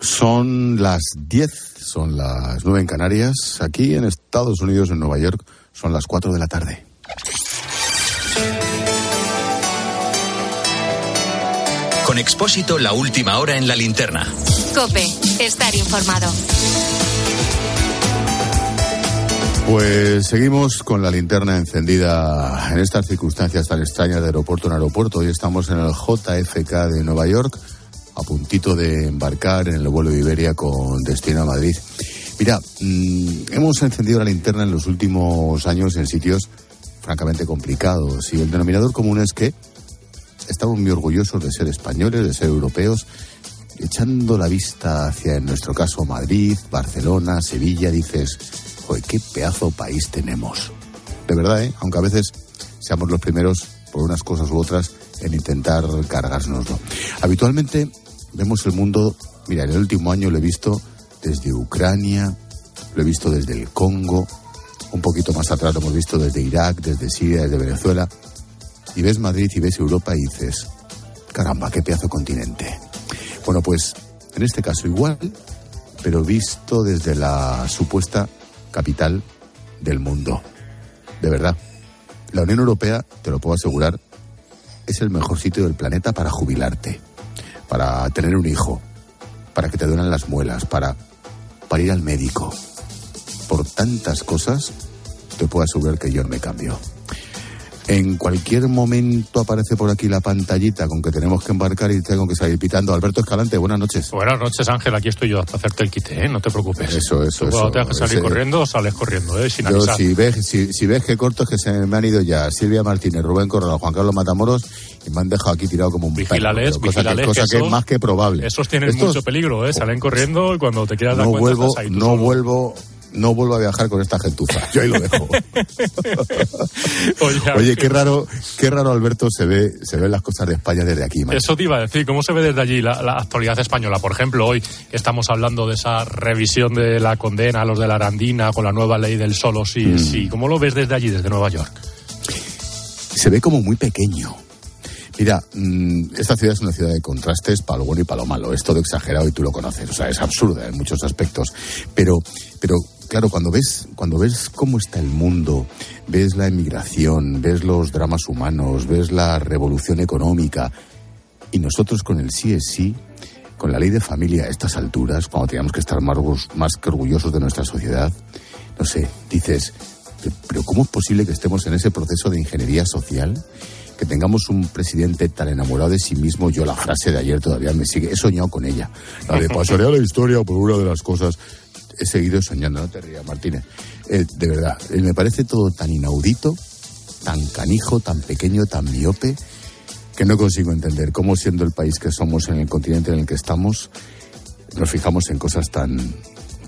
Son las 10, son las 9 en Canarias. Aquí en Estados Unidos, en Nueva York, son las 4 de la tarde. Con Expósito, la última hora en la linterna. Cope, estar informado. Pues seguimos con la linterna encendida en estas circunstancias tan extrañas de aeropuerto en aeropuerto. Hoy estamos en el JFK de Nueva York a puntito de embarcar en el vuelo de Iberia con destino a Madrid. Mira, mm, hemos encendido la linterna en los últimos años en sitios francamente complicados y el denominador común es que estamos muy orgullosos de ser españoles, de ser europeos, echando la vista hacia, en nuestro caso, Madrid, Barcelona, Sevilla, dices, joder, qué pedazo país tenemos. De verdad, ¿eh? aunque a veces seamos los primeros por unas cosas u otras en intentar cargárnoslo. Habitualmente vemos el mundo, mira, en el último año lo he visto desde Ucrania, lo he visto desde el Congo, un poquito más atrás lo hemos visto desde Irak, desde Siria, desde Venezuela, y ves Madrid y ves Europa y dices, caramba, qué pedazo continente. Bueno, pues en este caso igual, pero visto desde la supuesta capital del mundo. De verdad, la Unión Europea, te lo puedo asegurar, es el mejor sitio del planeta para jubilarte para tener un hijo, para que te duelen las muelas, para, para ir al médico. Por tantas cosas, te puedo asegurar que yo me cambio. En cualquier momento aparece por aquí la pantallita con que tenemos que embarcar y tengo que salir pitando. Alberto Escalante, buenas noches. Buenas noches, Ángel. Aquí estoy yo para hacerte el quite, ¿eh? No te preocupes. Eso, eso, Tú cuando eso. tengas que salir Ese- corriendo, sales corriendo, ¿eh? Sin Yo, avisar. si ves, si, si ves que corto es que se me han ido ya Silvia Martínez, Rubén Corral, Juan Carlos Matamoros y me han dejado aquí tirado como un perro, Vigílales, pero cosa, que, vigílales, cosa que que es más que probable. Esos tienen Estos- mucho peligro, ¿eh? Salen corriendo y cuando te quieras dar no cuenta vuelvo, estás ahí no solo. vuelvo, no vuelvo a viajar con esta gentuza. Yo ahí lo dejo. Oye, qué raro, qué raro Alberto se ve, se ven las cosas de España desde aquí, macho. Eso te iba a decir, ¿cómo se ve desde allí la, la actualidad española? Por ejemplo, hoy estamos hablando de esa revisión de la condena a los de la Arandina con la nueva ley del solo sí Mm. sí. ¿Cómo lo ves desde allí, desde Nueva York? se ve como muy pequeño. Mira, mm, esta ciudad es una ciudad de contrastes para lo bueno y para lo malo. Es todo exagerado y tú lo conoces. O sea, es absurda en muchos aspectos. Pero, pero claro, cuando ves, cuando ves cómo está el mundo, ves la emigración, ves los dramas humanos, ves la revolución económica, y nosotros con el sí es sí, con la ley de familia a estas alturas, cuando teníamos que estar más, más que orgullosos de nuestra sociedad, no sé, dices, "Pe- pero ¿cómo es posible que estemos en ese proceso de ingeniería social? Que tengamos un presidente tan enamorado de sí mismo, yo la frase de ayer todavía me sigue, he soñado con ella. La de pasaré a la historia por una de las cosas. He seguido soñando, no te rías, Martínez. Eh, de verdad, eh, me parece todo tan inaudito, tan canijo, tan pequeño, tan miope, que no consigo entender cómo siendo el país que somos en el continente en el que estamos, nos fijamos en cosas tan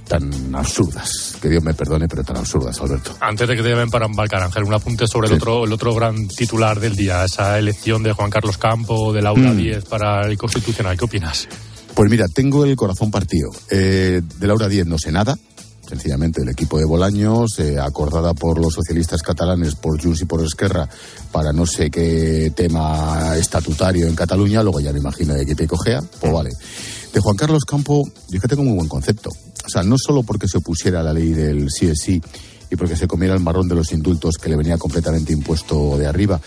tan absurdas. Que Dios me perdone, pero tan absurdas, Alberto. Antes de que te llamen para embarcar, Ángel, un apunte sobre el, otro, el otro gran titular del día, esa elección de Juan Carlos Campo, de Laura Mm. 10 para el Constitucional. ¿Qué opinas? Pues mira, tengo el corazón partido. Eh, de Laura 10 no sé nada. Sencillamente el equipo de Bolaños, eh, acordada por los socialistas catalanes, por Junts y por Esquerra, para no sé qué tema estatutario en Cataluña, luego ya me imagino de qué te cogea, pues vale. De Juan Carlos Campo, yo es que tengo muy buen concepto. O sea, no solo porque se pusiera la ley del sí es sí y porque se comiera el marrón de los indultos que le venía completamente impuesto de arriba,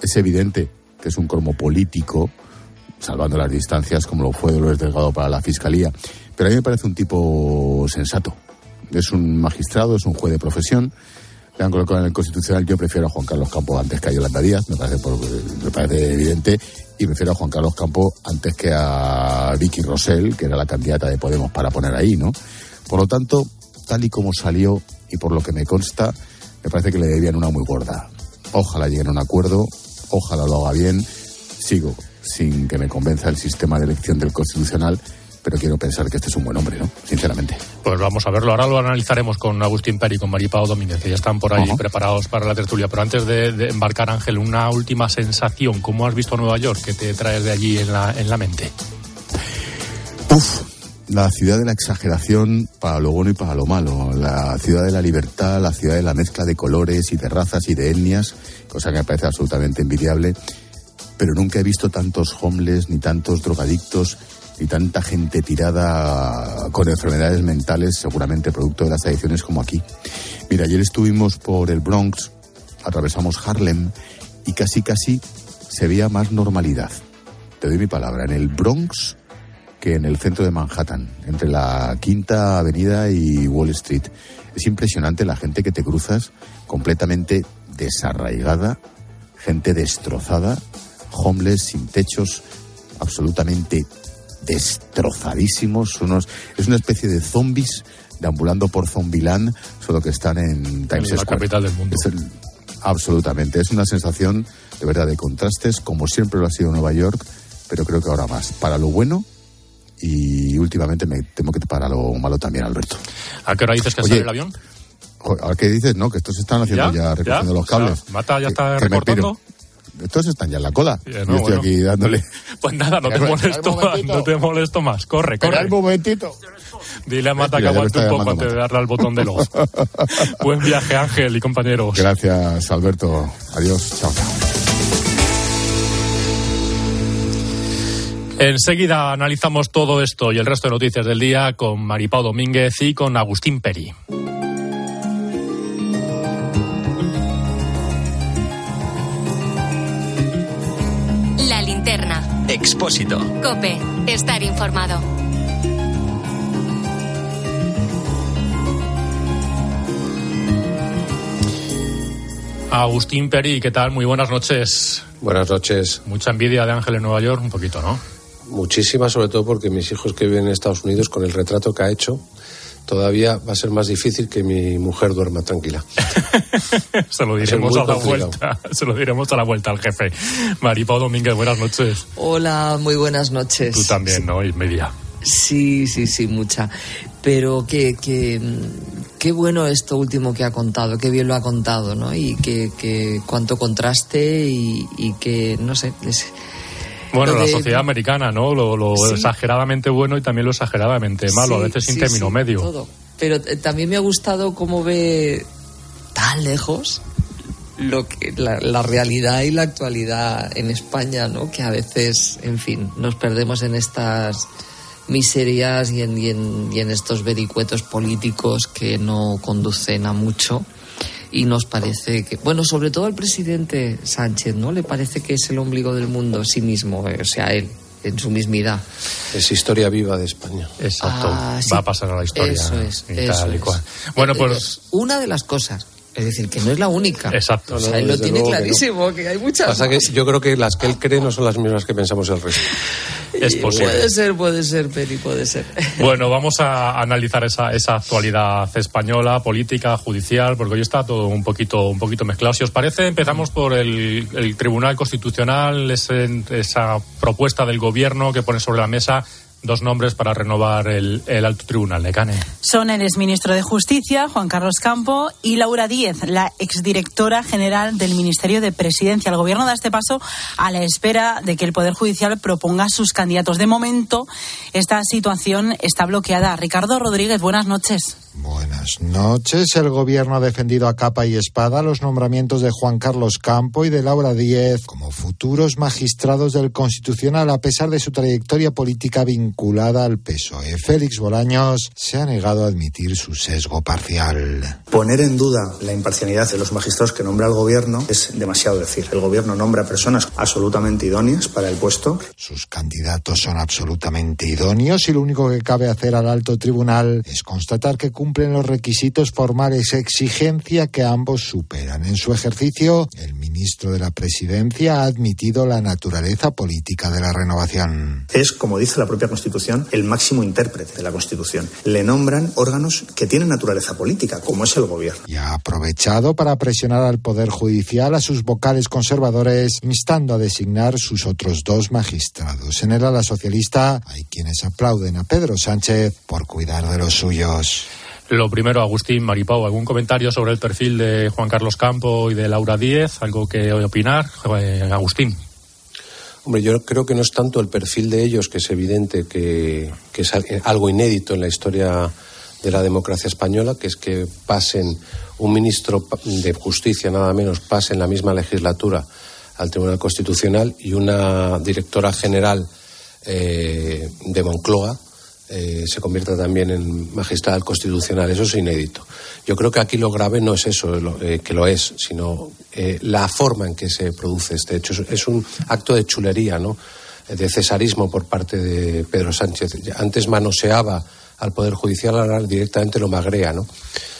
es evidente que es un cromo político, salvando las distancias, como lo fue Dolores Delgado para la Fiscalía. Pero a mí me parece un tipo sensato. Es un magistrado, es un juez de profesión. Le han colocado en el Constitucional. Yo prefiero a Juan Carlos Campo antes que a Yolanda Díaz, me parece, evidente. Y prefiero a Juan Carlos Campo antes que a Vicky Rosell, que era la candidata de Podemos para poner ahí, ¿no? Por lo tanto, tal y como salió y por lo que me consta, me parece que le debían una muy gorda. Ojalá lleguen a un acuerdo, ojalá lo haga bien. Sigo sin que me convenza el sistema de elección del Constitucional, pero quiero pensar que este es un buen hombre, ¿no? Sinceramente. Pues vamos a verlo. Ahora lo analizaremos con Agustín Peri y con Maripao Domínguez, que ya están por ahí preparados para la tertulia. Pero antes de, de embarcar, Ángel, una última sensación. ¿Cómo has visto Nueva York? que te traes de allí en la, en la mente? Uf, la ciudad de la exageración para lo bueno y para lo malo. La ciudad de la libertad, la ciudad de la mezcla de colores y de razas y de etnias, cosa que me parece absolutamente envidiable. Pero nunca he visto tantos homeless, ni tantos drogadictos, y tanta gente tirada con enfermedades mentales, seguramente producto de las adicciones como aquí. Mira, ayer estuvimos por el Bronx, atravesamos Harlem y casi casi se veía más normalidad. Te doy mi palabra, en el Bronx que en el centro de Manhattan, entre la Quinta Avenida y Wall Street. Es impresionante la gente que te cruzas completamente desarraigada, gente destrozada, homeless, sin techos, absolutamente destrozadísimos. Unos, es una especie de zombies deambulando por Zombieland, solo que están en Times la Square. capital del mundo. Es el- absolutamente. Es una sensación de verdad de contrastes, como siempre lo ha sido Nueva York, pero creo que ahora más. Para lo bueno y últimamente me temo que para lo malo también, Alberto. ¿A qué hora dices que Oye, sale el avión? ¿Ahora qué dices? No, que estos están haciendo ya, recogiendo los cables. O sea, Mata ya está Que- recortando. Estos están ya en la cola. Yo no, estoy bueno. aquí dándole. Pues nada, no te molesto no te molesto más. Corre, corre. un momentito. Dile a Mata que aguante un poco antes de darle al botón del off. Buen viaje, Ángel y compañeros. Gracias, Alberto. Adiós. Chao. Enseguida analizamos todo esto y el resto de noticias del día con Maripau Domínguez y con Agustín Peri. Expósito. Cope. Estar informado. Agustín Peri, ¿qué tal? Muy buenas noches. Buenas noches. Mucha envidia de Ángel en Nueva York, un poquito, ¿no? Muchísimas, sobre todo porque mis hijos que viven en Estados Unidos, con el retrato que ha hecho, todavía va a ser más difícil que mi mujer duerma tranquila. Se lo diremos a la complicado. vuelta. Se lo diremos a la vuelta al jefe. Maripau Domínguez, buenas noches. Hola, muy buenas noches. Tú también, ¿no? Y media. Sí, sí, sí, mucha. Pero que, que, qué bueno esto último que ha contado, qué bien lo ha contado, ¿no? Y que, que cuánto contraste y, y que, no sé, es- Bueno, la sociedad americana, ¿no? Lo, lo Sí. exageradamente bueno y también lo exageradamente malo, a veces sin sí, término medio. todo. Pero eh, también me ha gustado cómo ve tan lejos lo que, la, la realidad y la actualidad en España, ¿no? Que a veces, en fin, nos perdemos en estas miserias y en, y en, y en estos vericuetos políticos que no conducen a mucho. Y nos parece que, bueno, sobre todo al presidente Sánchez, ¿no? Le parece que es el ombligo del mundo, sí mismo, eh, o sea, él, en su mismidad. Es historia viva de España. Exacto. Ah, sí. Va a pasar a la historia. Eso es. y eso tal y es. cual. Bueno, Eh, pues. Una de las cosas. Es decir, que no es la única. Exacto. O sea, él lo tiene que no. clarísimo, que, hay muchas. Pasa que más. yo creo que las que él cree no son las mismas que pensamos el resto. Es posible. Puede ser, puede ser, Peri, puede ser. Bueno, vamos a analizar esa, esa actualidad española, política, judicial, porque hoy está todo un poquito, un poquito mezclado. Si os parece, empezamos por el, el Tribunal Constitucional, ese- esa propuesta del Gobierno que pone sobre la mesa dos nombres para renovar el, alto tribunal de Cane. Son el exministro de Justicia, Juan Carlos Campo, y Laura Díez, la exdirectora general del Ministerio de Presidencia. El Gobierno da este paso a la espera de que el Poder Judicial proponga sus candidatos. De momento, esta situación está bloqueada. Ricardo Rodríguez, buenas noches. Buenas noches. El gobierno ha defendido a capa y espada los nombramientos de Juan Carlos Campo y de Laura Díez como futuros magistrados del Constitucional a pesar de su trayectoria política vinculada al PSOE. Félix Bolaños se ha negado a admitir su sesgo parcial. Poner en duda la imparcialidad de los magistrados que nombra el gobierno es demasiado decir. El gobierno nombra personas absolutamente idóneas para el puesto. Sus candidatos son absolutamente idóneos y lo único que cabe hacer al alto tribunal es constatar que cumplen los requisitos formales, exigencia que ambos superan. En su ejercicio, el ministro de la Presidencia ha admitido la naturaleza política de la renovación. Es, como dice la propia Constitución, el máximo intérprete de la Constitución. Le nombran órganos que tienen naturaleza política, como es el gobierno. Y ha aprovechado para presionar al Poder Judicial a sus vocales conservadores, instando a designar sus otros dos magistrados. En el ala socialista hay quienes aplauden a Pedro Sánchez por cuidar de los suyos. Lo primero, Agustín Maripau, ¿algún comentario sobre el perfil de Juan Carlos Campo y de Laura Díez? ¿Algo que opinar? Eh, Agustín. Hombre, yo creo que no es tanto el perfil de ellos, que es evidente que, es al- algo inédito en la historia de la democracia española, que es que pasen un ministro de justicia, nada menos, pase en la misma legislatura al Tribunal Constitucional y una directora general eh, de Moncloa eh, se convierta también en magistrado constitucional. Eso es inédito. Yo creo que aquí lo grave no es eso, eh, que lo es, sino eh, la forma en que se produce este hecho. Es, un acto de chulería, ¿no? de cesarismo por parte de Pedro Sánchez. Antes manoseaba al Poder Judicial, ahora directamente lo magrea. ¿no?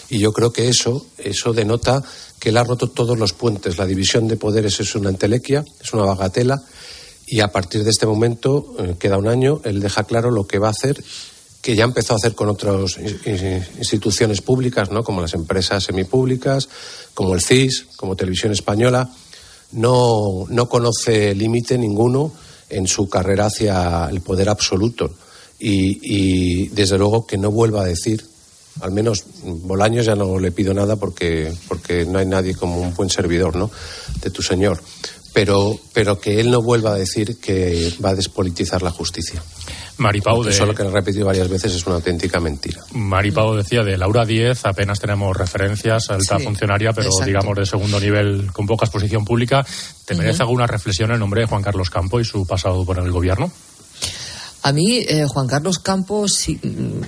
Y yo creo que eso, eso denota que él ha roto todos los puentes. La división de poderes es una entelequia, es una bagatela y a partir de este momento, eh, queda un año, él deja claro lo que va a hacer, que ya empezó a hacer con otras instituciones públicas, ¿no? como las empresas semipúblicas, como el CIS, como Televisión Española. No, no conoce límite ninguno en su carrera hacia el poder absoluto. Y, y, desde luego que no vuelva a decir, al menos Bolaños ya no le pido nada porque, porque no hay nadie como un buen servidor ¿no? de tu señor pero, pero que él no vuelva a decir que va a despolitizar la justicia. Maripau de... Eso lo que he repetido varias veces es una auténtica mentira. Maripau decía de Laura Díez, apenas tenemos referencias, alta funcionaria, pero digamos de segundo nivel con poca exposición pública. ¿Te merece alguna reflexión el nombre de Juan Carlos Campo y su pasado por el gobierno? A mí, eh, Juan Carlos Campos sí,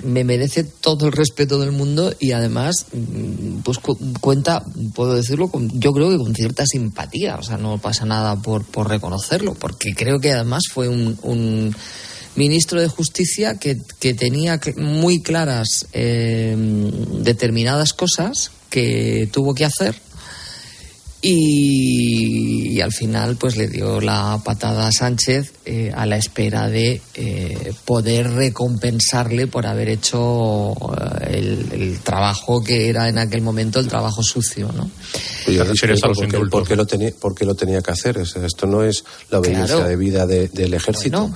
me merece todo el respeto del mundo y además, mm, pues cuenta, puedo decirlo, con, yo creo que con cierta simpatía. O sea, no pasa nada por, por reconocerlo, porque creo que además fue un, ministro de Justicia que, que tenía muy claras eh, determinadas cosas que tuvo que hacer y, al final pues le dio la patada a Sánchez eh, a la espera de eh, poder recompensarle por haber hecho eh, el, trabajo que era en aquel momento el trabajo sucio ¿no? ¿por, qué lo tenía, lo tenía que hacer? Esto no es la obediencia de vida del ejército.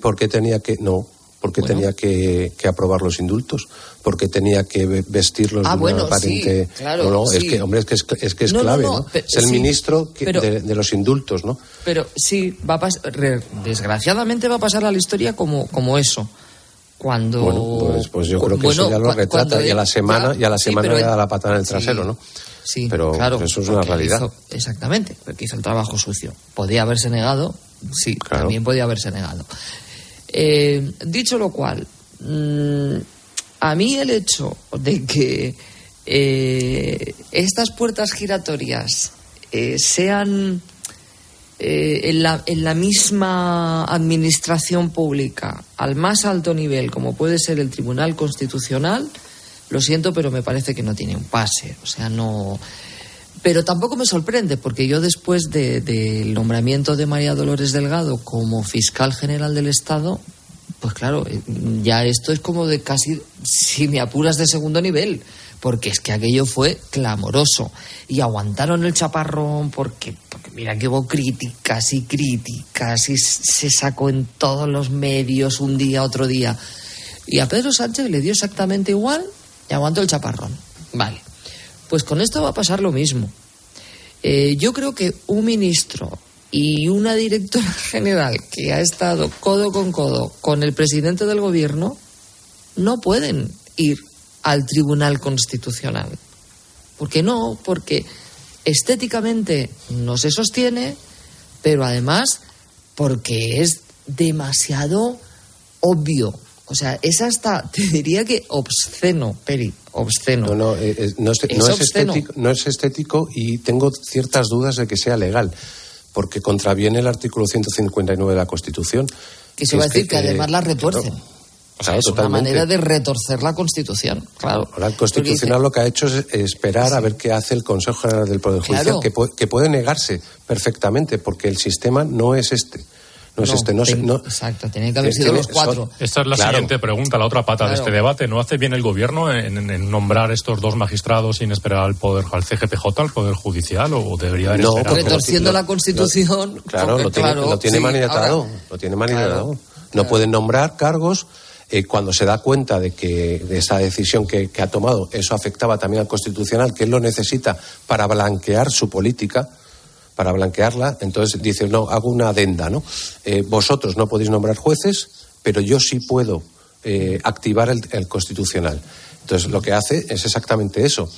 ¿Por qué tenía que.? No, porque tenía que, aprobar los indultos, porque tenía que vestirlos ah, de bueno, aparente. Sí, claro, es que, hombre, es que es, que es clave, ¿no? es el ministro de, los indultos, ¿no? Pero sí, va a desgraciadamente va a pasar a la historia como, como eso. Cuando. Bueno, pues, pues yo creo que eso ya lo retrata y a la semana, y a la semana le da la patada en el trasero, ¿no? Sí, pero claro, eso es una realidad. exactamente, porque hizo el trabajo sucio. Podía haberse negado, sí, también podía haberse negado. Eh, dicho lo cual, mm, a mí el hecho de que eh, estas puertas giratorias eh, sean en la, en, la, misma administración pública al más alto nivel, como puede ser el Tribunal Constitucional, lo siento, pero me parece que no tiene un pase. O sea, no. Pero tampoco me sorprende, porque yo después del nombramiento de María Dolores Delgado como fiscal general del Estado, pues claro, eh, ya esto es como de casi, si me apuras, de segundo nivel, porque es que aquello fue clamoroso. Y aguantaron el chaparrón porque, porque mira que hubo críticas y críticas y se sacó en todos los medios un día, otro día. Y a Pedro Sánchez le dio exactamente igual y aguantó el chaparrón. Vale. Pues con esto va a pasar lo mismo. Eh, yo creo que un ministro y una directora general que ha estado codo con codo con el presidente del gobierno no pueden ir al Tribunal Constitucional. ¿Por qué no? Porque estéticamente no se sostiene, pero además porque es demasiado obvio o sea, es hasta, te diría que obsceno, Peri, obsceno. No, no, eh, eh, no, es, estético, no es estético y tengo ciertas dudas de que sea legal, porque contraviene el artículo 159 de la Constitución. Que se va a decir que, además la retuercen. o sea, es una manera de retorcer la Constitución, claro. La Constitucional lo que ha hecho es esperar a ver qué hace el Consejo General del Poder Judicial, que, que puede negarse perfectamente, porque el sistema no es este. No, es este, no, Exacto, tienen que haber sido los cuatro. Esta es la siguiente pregunta, la otra pata de este debate. ¿No hace bien el gobierno en, nombrar estos dos magistrados sin esperar al poder, al CGPJ, al Poder Judicial, o debería haber no, Retorciendo la Constitución. claro, lo tiene, lo tiene mandatado. Lo tiene mandatado. no pueden nombrar cargos eh, cuando se da cuenta de que de esa decisión que, que, ha tomado, eso afectaba también al Constitucional, que él lo necesita para blanquear su política para blanquearla, entonces dice, no, hago una adenda, ¿no? Eh, vosotros no podéis nombrar jueces, pero yo sí puedo eh, activar el, constitucional. Entonces lo que hace es exactamente eso.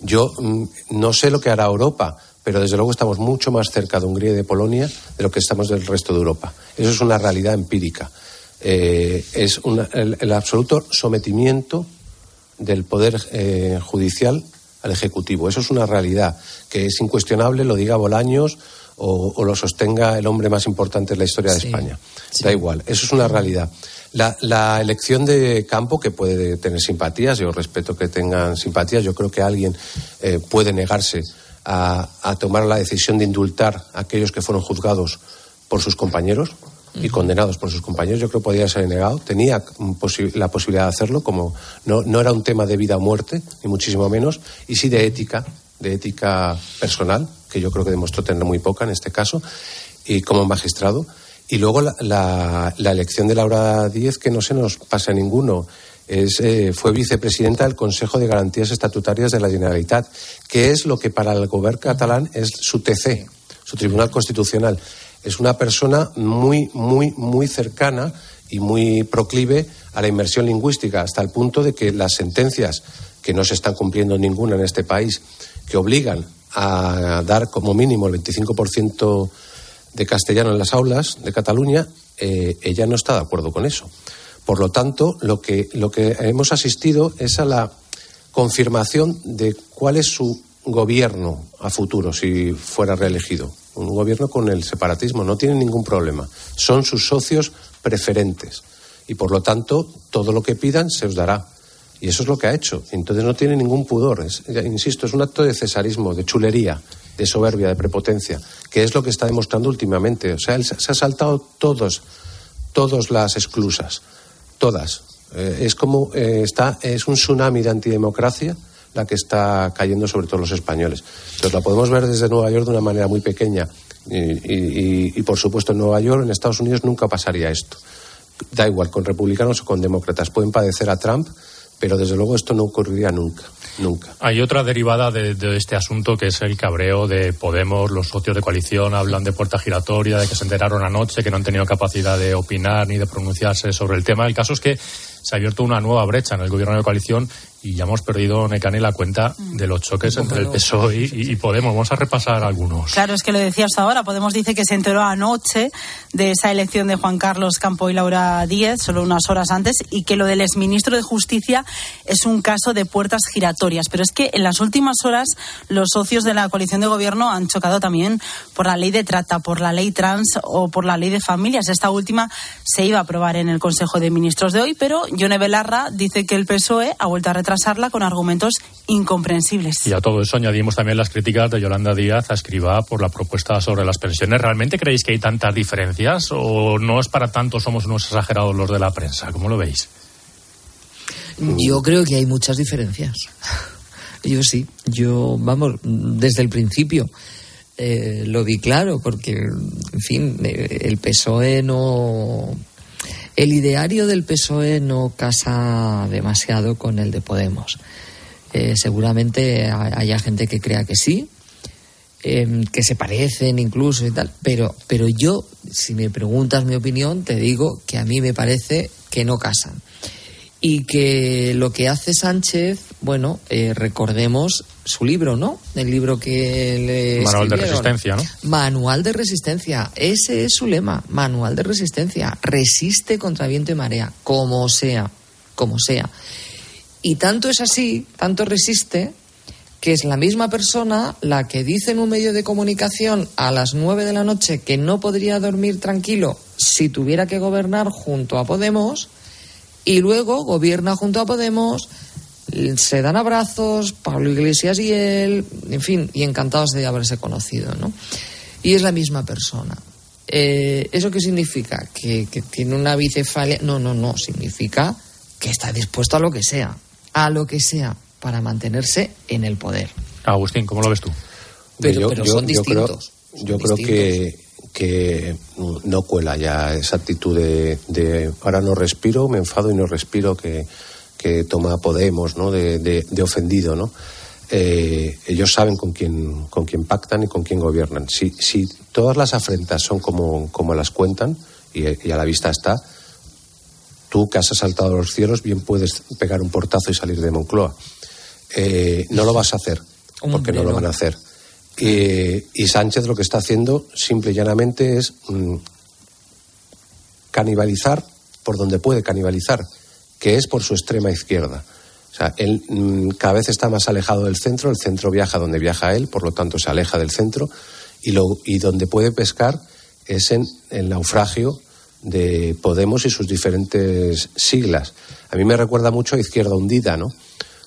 Yo mm, no sé lo que hará Europa, pero desde luego estamos mucho más cerca de Hungría y de Polonia de lo que estamos del resto de Europa. Eso es una realidad empírica. Eh, es el, absoluto sometimiento del Poder Judicial al Ejecutivo. Eso es una realidad que es incuestionable, lo diga Bolaños o, lo sostenga el hombre más importante de la historia de España. Da igual, eso es una realidad. La, elección de campo, que puede tener simpatías, yo respeto que tengan simpatías, yo creo que alguien eh, puede negarse a, tomar la decisión de indultar a aquellos que fueron juzgados por sus compañeros y condenados por sus compañeros, yo creo que podría ser negado. Tenía la posibilidad de hacerlo, como no, no era un tema de vida o muerte, ni muchísimo menos, y sí de ética, de ética personal, que yo creo que demostró tener muy poca en este caso, y como magistrado. Y luego la, elección de Laura Díez, que no se nos pasa a ninguno. Es, eh, fue vicepresidenta del Consejo de Garantías Estatutarias de la Generalitat, que es lo que para el gobierno catalán es su TC, su Tribunal Constitucional. Es una persona muy, muy, muy cercana y muy proclive a la inmersión lingüística, hasta el punto de que las sentencias, que no se están cumpliendo ninguna en este país, que obligan a dar como mínimo el 25% de castellano en las aulas de Cataluña, eh, ella no está de acuerdo con eso. Por lo tanto, lo que, lo que hemos asistido es a la confirmación de cuál es su gobierno a futuro si fuera reelegido. Un gobierno con el separatismo, no tiene ningún problema. Son sus socios preferentes. Y por lo tanto, todo lo que pidan se os dará. Y eso es lo que ha hecho. Entonces no tiene ningún pudor. insisto, es un acto de cesarismo, de chulería de soberbia, de prepotencia, que es lo que está demostrando últimamente. O sea, él se ha saltado todos, todas las exclusas, todas. Eh, es como eh, está, es un tsunami de antidemocracia que está cayendo sobre todos los españoles. Entonces la podemos ver desde Nueva York de una manera muy pequeña. Y, y, por supuesto en Nueva York, en Estados Unidos, nunca pasaría esto. Da igual, con republicanos o con demócratas. Pueden padecer a Trump, pero desde luego esto no ocurriría nunca. Nunca. Hay otra derivada de, este asunto que es el cabreo de Podemos. Los socios de coalición hablan de puerta giratoria, de que se enteraron anoche, que no han tenido capacidad de opinar ni de pronunciarse sobre el tema. El caso es que se ha abierto una nueva brecha en el gobierno de coalición y ya hemos perdido, Necane, la cuenta de los choques entre el PSOE y, Podemos. Vamos a repasar algunos. Claro, es que lo decías ahora. Podemos dice que se enteró anoche de esa elección de Juan Carlos Campo y Laura Díez, solo unas horas antes, y que lo del exministro de Justicia es un caso de puertas giratorias. Pero es que en las últimas horas los socios de la coalición de gobierno han chocado también por la ley de trata, por la ley trans o por la ley de familias. Esta última se iba a aprobar en el Consejo de Ministros de hoy, pero Yone Belarra dice que el PSOE ha vuelto a con argumentos incomprensibles. Y a todo eso añadimos también las críticas de Yolanda Díaz a Escribá por la propuesta sobre las pensiones. ¿Realmente creéis que hay tantas diferencias o no es para tanto, somos unos exagerados los de la prensa? ¿Cómo lo veis? Yo creo que hay muchas diferencias. Yo sí, yo, vamos, desde el principio eh, lo vi claro, porque, en fin, eh, el PSOE no el ideario del PSOE no casa demasiado con el de Podemos. Eh, seguramente haya gente que crea que sí, em, que se parecen incluso y tal, pero, pero yo, si me preguntas mi opinión, te digo que a mí me parece que no casan y que lo que hace Sánchez, bueno, eh, recordemos su libro, ¿no? El libro que le Manual de Resistencia, ¿no? Manual de Resistencia. Ese es su lema, Manual de Resistencia. Resiste contra viento y marea, como sea, como sea. Y tanto es así, tanto resiste, que es la misma persona la que dice en un medio de comunicación a las nueve de la noche que no podría dormir tranquilo si tuviera que gobernar junto a Podemos y luego gobierna junto a Podemos, se dan abrazos, Pablo Iglesias y él, en fin, y encantados de haberse conocido, ¿no? Y es la misma persona. Eh, ¿Eso qué significa? ¿Que, tiene una bicefalia. No, no, no. Significa que está dispuesto a lo que sea. A lo que sea. Para mantenerse en el poder. Agustín, ¿cómo lo ves tú? Pero, son distintos. Yo creo, que que no cuela ya esa actitud de, ahora no respiro, me enfado y no respiro que, toma Podemos, ¿no? De, ofendido, ¿no? Eh, ellos saben con quién, con quién pactan y con quién gobiernan. Si, si todas las afrentas son como, como las cuentan, y, a la vista está, tú que has asaltado los cielos, bien puedes pegar un portazo y salir de Moncloa. Eh, no lo vas a hacer, porque no lo van a hacer. y Sánchez lo que está haciendo simple y llanamente es mm, canibalizar por donde puede canibalizar, que es por su extrema izquierda. O sea, él mm, cada vez está más alejado del centro, el centro viaja donde viaja él, por lo tanto se aleja del centro, y, lo, y donde puede pescar es en el naufragio de Podemos y sus diferentes siglas. A mí me recuerda mucho a Izquierda Hundida, ¿no?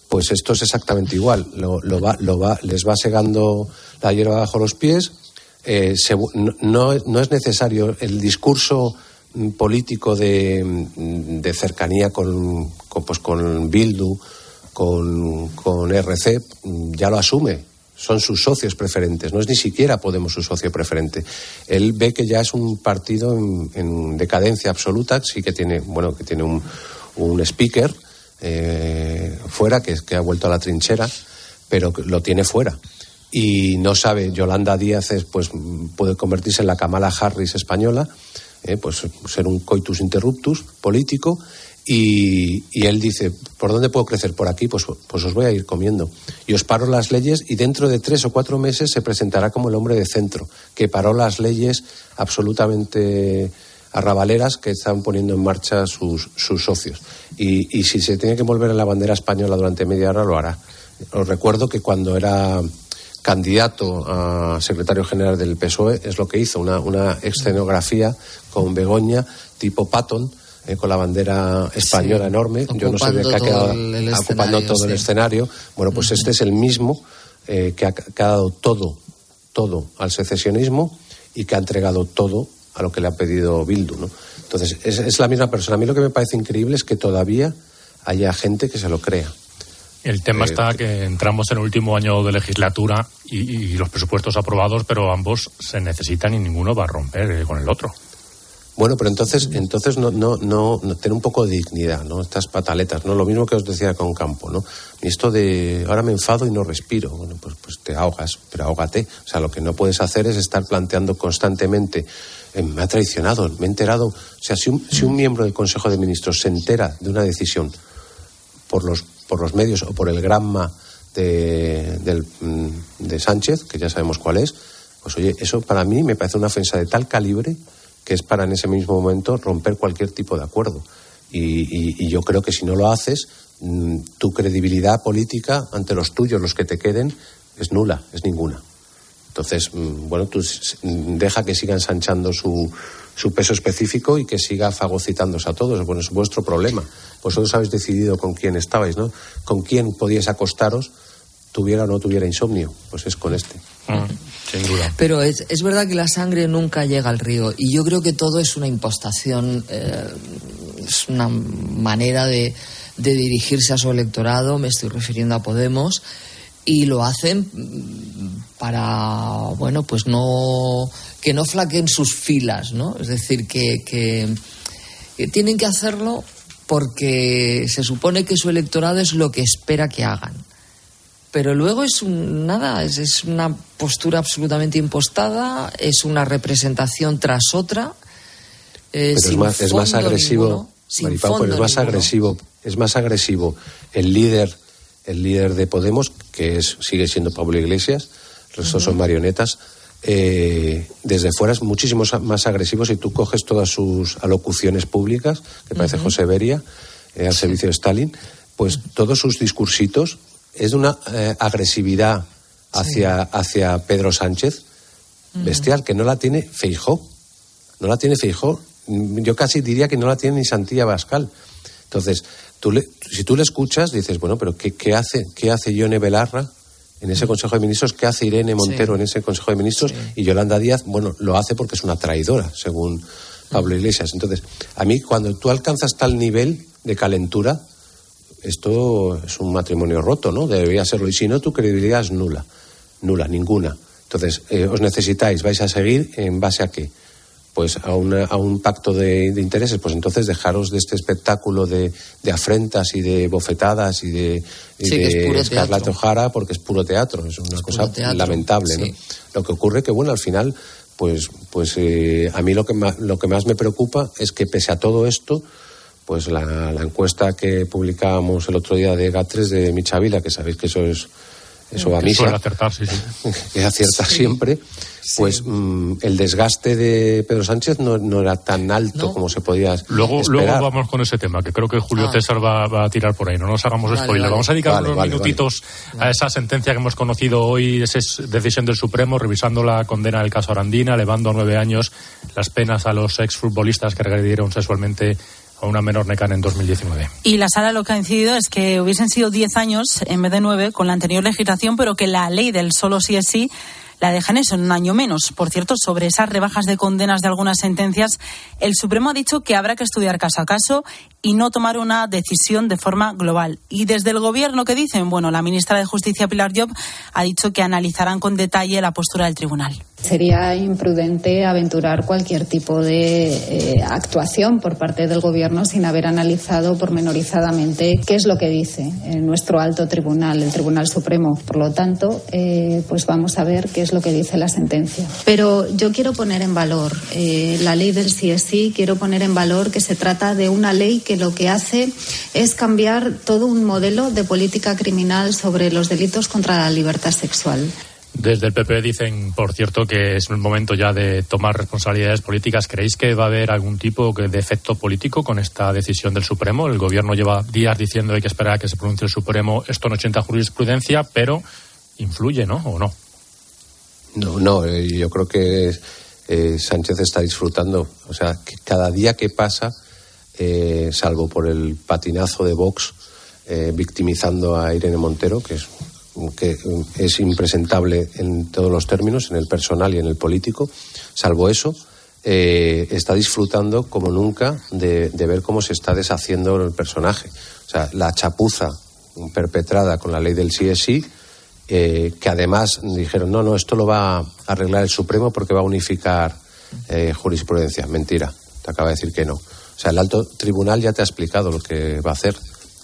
Pues esto es exactamente igual. Lo, va, lo va, les va segando la hierba bajo los pies. Eh, no, no, es necesario el discurso político de, de cercanía con, pues con Bildu, con, con RC, ya lo asume son sus socios preferentes, no es ni siquiera Podemos su socio preferente. Él ve que ya es un partido en, decadencia absoluta, sí que tiene, bueno, que tiene un, un speaker eh, fuera, que, que ha vuelto a la trinchera, pero lo tiene fuera y no sabe, Yolanda Díaz pues, puede convertirse en la Kamala Harris española, eh, pues ser un coitus interruptus político y, él dice, ¿por dónde puedo crecer? Por aquí, pues, pues os voy a ir comiendo. Y os paro las leyes y dentro de tres o cuatro meses se presentará como el hombre de centro, que paró las leyes absolutamente arrabaleras que están poniendo en marcha sus, sus socios. Y, y si se tiene que volver a la bandera española durante media hora, lo hará. Os recuerdo que cuando era candidato a secretario general del PSOE es lo que hizo, una, una escenografía con Begoña tipo Patton eh, con la bandera española enorme. Yo no sé de qué ha quedado ocupando todo el escenario. Bueno, pues este es el mismo eh, que, ha, dado todo, todo al secesionismo y que ha entregado todo a lo que le ha pedido Bildu. ¿no? Entonces, es, la misma persona. A mí lo que me parece increíble es que todavía haya gente que se lo crea. El tema eh, está que entramos en el último año de legislatura y, y, los presupuestos aprobados, pero ambos se necesitan y ninguno va a romper con el otro. Bueno, pero entonces, entonces no, no, no, tener un poco de dignidad, ¿no? Estas pataletas, ¿no? Lo mismo que os decía con Campo, ¿no? Y esto de ahora me enfado y no respiro, bueno, pues, pues te ahogas, pero ahógate. O sea, lo que no puedes hacer es estar planteando constantemente, eh, me ha traicionado, me he enterado. O sea, si un, si un miembro del Consejo de Ministros se entera de una decisión por los, por los medios o por el granma de, del, mm, de Sánchez, que ya sabemos cuál es, pues oye, eso para mí me parece una ofensa de tal calibre que es para en ese mismo momento romper cualquier tipo de acuerdo. Y, yo creo que si no lo haces, mm, tu credibilidad política ante los tuyos, los que te queden, es nula, es ninguna. Entonces, mm, bueno, tú deja que siga ensanchando su, su peso específico y que siga fagocitándose a todos. Bueno, es vuestro problema. Vosotros habéis decidido con quién estabais, ¿no? Con quién podíais acostaros, tuviera o no tuviera insomnio. Pues es con este. Mm. Pero es, es, verdad que la sangre nunca llega al río y yo creo que todo es una impostación, eh, es una manera de, de dirigirse a su electorado, me estoy refiriendo a Podemos, y lo hacen para, bueno, pues no, que no flaquen sus filas, ¿no? Es decir, que, que, que tienen que hacerlo porque se supone que su electorado es lo que espera que hagan pero luego es un, nada, es, una postura absolutamente impostada, es una representación tras otra. Eh, pero es, más, es más agresivo, es más agresivo, es más agresivo el líder, el líder de Podemos, que es, sigue siendo Pablo Iglesias, los son marionetas. Eh, desde fuera es muchísimo más agresivo si tú coges todas sus alocuciones públicas, que parece José Beria, eh, al servicio de Stalin, pues todos sus discursitos es de una eh, agresividad hacia, hacia Pedro Sánchez bestial, que no la tiene Feijó. No la tiene Feijó. Yo casi diría que no la tiene ni Santilla Bascal. Entonces, tú si tú le escuchas, dices, bueno, pero ¿qué, qué hace, qué hace Yone Belarra en ese Consejo de Ministros? ¿Qué hace Irene Montero en ese Consejo de Ministros? Y Yolanda Díaz, bueno, lo hace porque es una traidora, según Pablo Iglesias. Entonces, a mí, cuando tú alcanzas tal nivel de calentura, esto es un matrimonio roto, ¿no? Debería serlo. Y si no, tu credibilidad es nula. Nula, ninguna. Entonces, eh, os necesitáis, vais a seguir en base a qué? Pues a, a un pacto de, intereses. Pues entonces dejaros de este espectáculo de, afrentas y de bofetadas y de, y Jara porque es puro teatro. Es una cosa lamentable, ¿no? Lo que ocurre que, bueno, al final, pues, pues eh, a mí lo que, lo que más me preocupa es que pese a todo esto, pues la, encuesta que publicábamos el otro día de GAT3 de Michavila, que sabéis que eso es eso a mí suele acertar, sí, sí. que acierta siempre, pues mm, el desgaste de Pedro Sánchez no, no era tan alto ¿No? como se podía Luego, esperar. luego vamos con ese tema, que creo que Julio Ah. César va, va a tirar por ahí. No nos hagamos Vale, spoiler. vale. Vamos a dedicar Vale, unos vale, minutitos a esa sentencia que hemos conocido hoy, esa es decisión del Supremo, revisando la condena del caso Arandina, elevando a nueve años las penas a los exfutbolistas que agredieron sexualmente a una menor necana en 2019. Y la sala lo que ha incidido es que hubiesen sido 10 años en vez de 9 con la anterior legislación, pero que la ley del solo sí es sí la deja en eso, en un año menos. Por cierto, sobre esas rebajas de condenas de algunas sentencias, el Supremo ha dicho que habrá que estudiar caso a caso y no tomar una decisión de forma global. Y desde el Gobierno, ¿qué dicen? Bueno, la ministra de Justicia, Pilar Job, ha dicho que analizarán con detalle la postura del tribunal. Sería imprudente aventurar cualquier tipo de eh, actuación por parte del Gobierno sin haber analizado pormenorizadamente qué es lo que dice eh, nuestro alto tribunal, el Tribunal Supremo. Por lo tanto, eh, pues vamos a ver qué es lo que dice la sentencia. Pero yo quiero poner en valor eh, la ley del sí es sí, quiero poner en valor que se trata de una ley que lo que hace es cambiar todo un modelo de política criminal sobre los delitos contra la libertad sexual. Desde el PP dicen, por cierto, que es el momento ya de tomar responsabilidades políticas. ¿Creéis que va a haber algún tipo de efecto político con esta decisión del Supremo? El Gobierno lleva días diciendo hay que esperar a que se pronuncie el Supremo. Esto no ochenta jurisprudencia, pero influye, ¿no? ¿O no? No, no, eh, yo creo que eh, Sánchez está disfrutando. O sea, que cada día que pasa, eh, salvo por el patinazo de Vox, eh, victimizando a Irene Montero, que es, que es impresentable en todos los términos, en el personal y en el político, salvo eso, eh, está disfrutando como nunca de, de ver cómo se está deshaciendo el personaje. O sea, la chapuza perpetrada con la ley del sí es sí, eh, que además dijeron, no, no, esto lo va a arreglar el Supremo porque va a unificar eh, jurisprudencia. Mentira, te acaba de decir que no. O sea, el alto tribunal ya te ha explicado lo que va a hacer,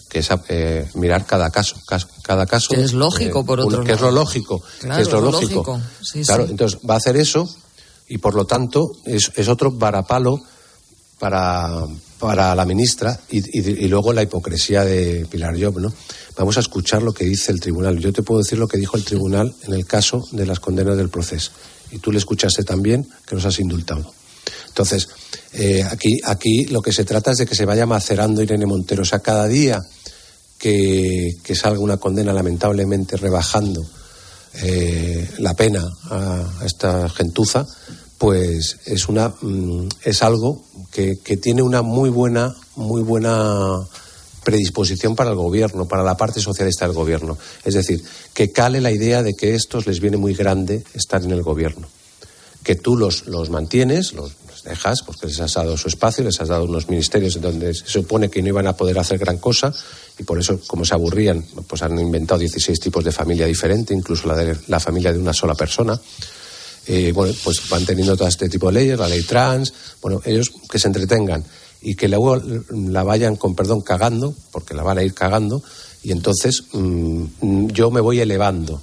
que es eh, mirar cada caso, cas- cada caso. Que es lógico, por un- otro Que es lo lógico, Claro, que es lo lógico. lógico. Sí, claro, sí. entonces va a hacer eso y por lo tanto es, es otro varapalo para, para la ministra y, y- y luego la hipocresía de Pilar Job, ¿no? Vamos a escuchar lo que dice el tribunal. Yo te puedo decir lo que dijo el tribunal en el caso de las condenas del proceso. Y tú le escuchaste también que nos has indultado. Entonces, eh, aquí, aquí lo que se trata es de que se vaya macerando Irene Montero. O sea, cada día que, que salga una condena lamentablemente rebajando eh, la pena a, a esta gentuza, pues es una mm, es algo que, que tiene una muy buena muy buena predisposición para el gobierno, para la parte socialista del gobierno. Es decir, que cale la idea de que estos les viene muy grande estar en el gobierno. Que tú los, los mantienes, los, los dejas, porque les has dado su espacio, les has dado unos ministerios en donde se supone que no iban a poder hacer gran cosa, y por eso, como se aburrían, pues han inventado 16 tipos de familia diferente, incluso la de la familia de una sola persona. Eh, bueno, pues van teniendo todo este tipo de leyes, la ley trans, bueno, ellos que se entretengan y que luego la vayan, con perdón, cagando, porque la van a ir cagando, y entonces mm, yo me voy elevando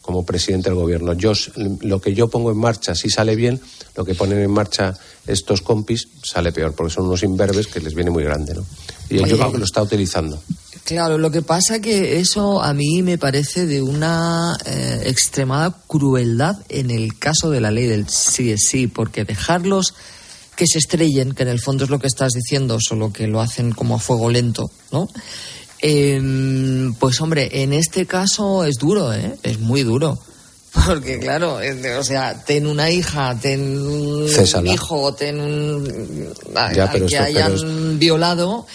como presidente del gobierno. Yo, lo que yo pongo en marcha, si sale bien, lo que ponen en marcha estos compis sale peor, porque son unos imberbes que les viene muy grande, ¿no? Y Oye. yo creo que lo está utilizando. Claro, lo que pasa que eso a mí me parece de una eh, extremada crueldad en el caso de la ley del sí es sí, porque dejarlos que se estrellen, que en el fondo es lo que estás diciendo, solo que lo hacen como a fuego lento, ¿no? Em, pues hombre, en este caso es duro, ¿eh? Es muy duro. Porque claro, o sea, ten una hija, ten un Césala. hijo, ten un... a- Ya, al pero que esto- pero hayan violado...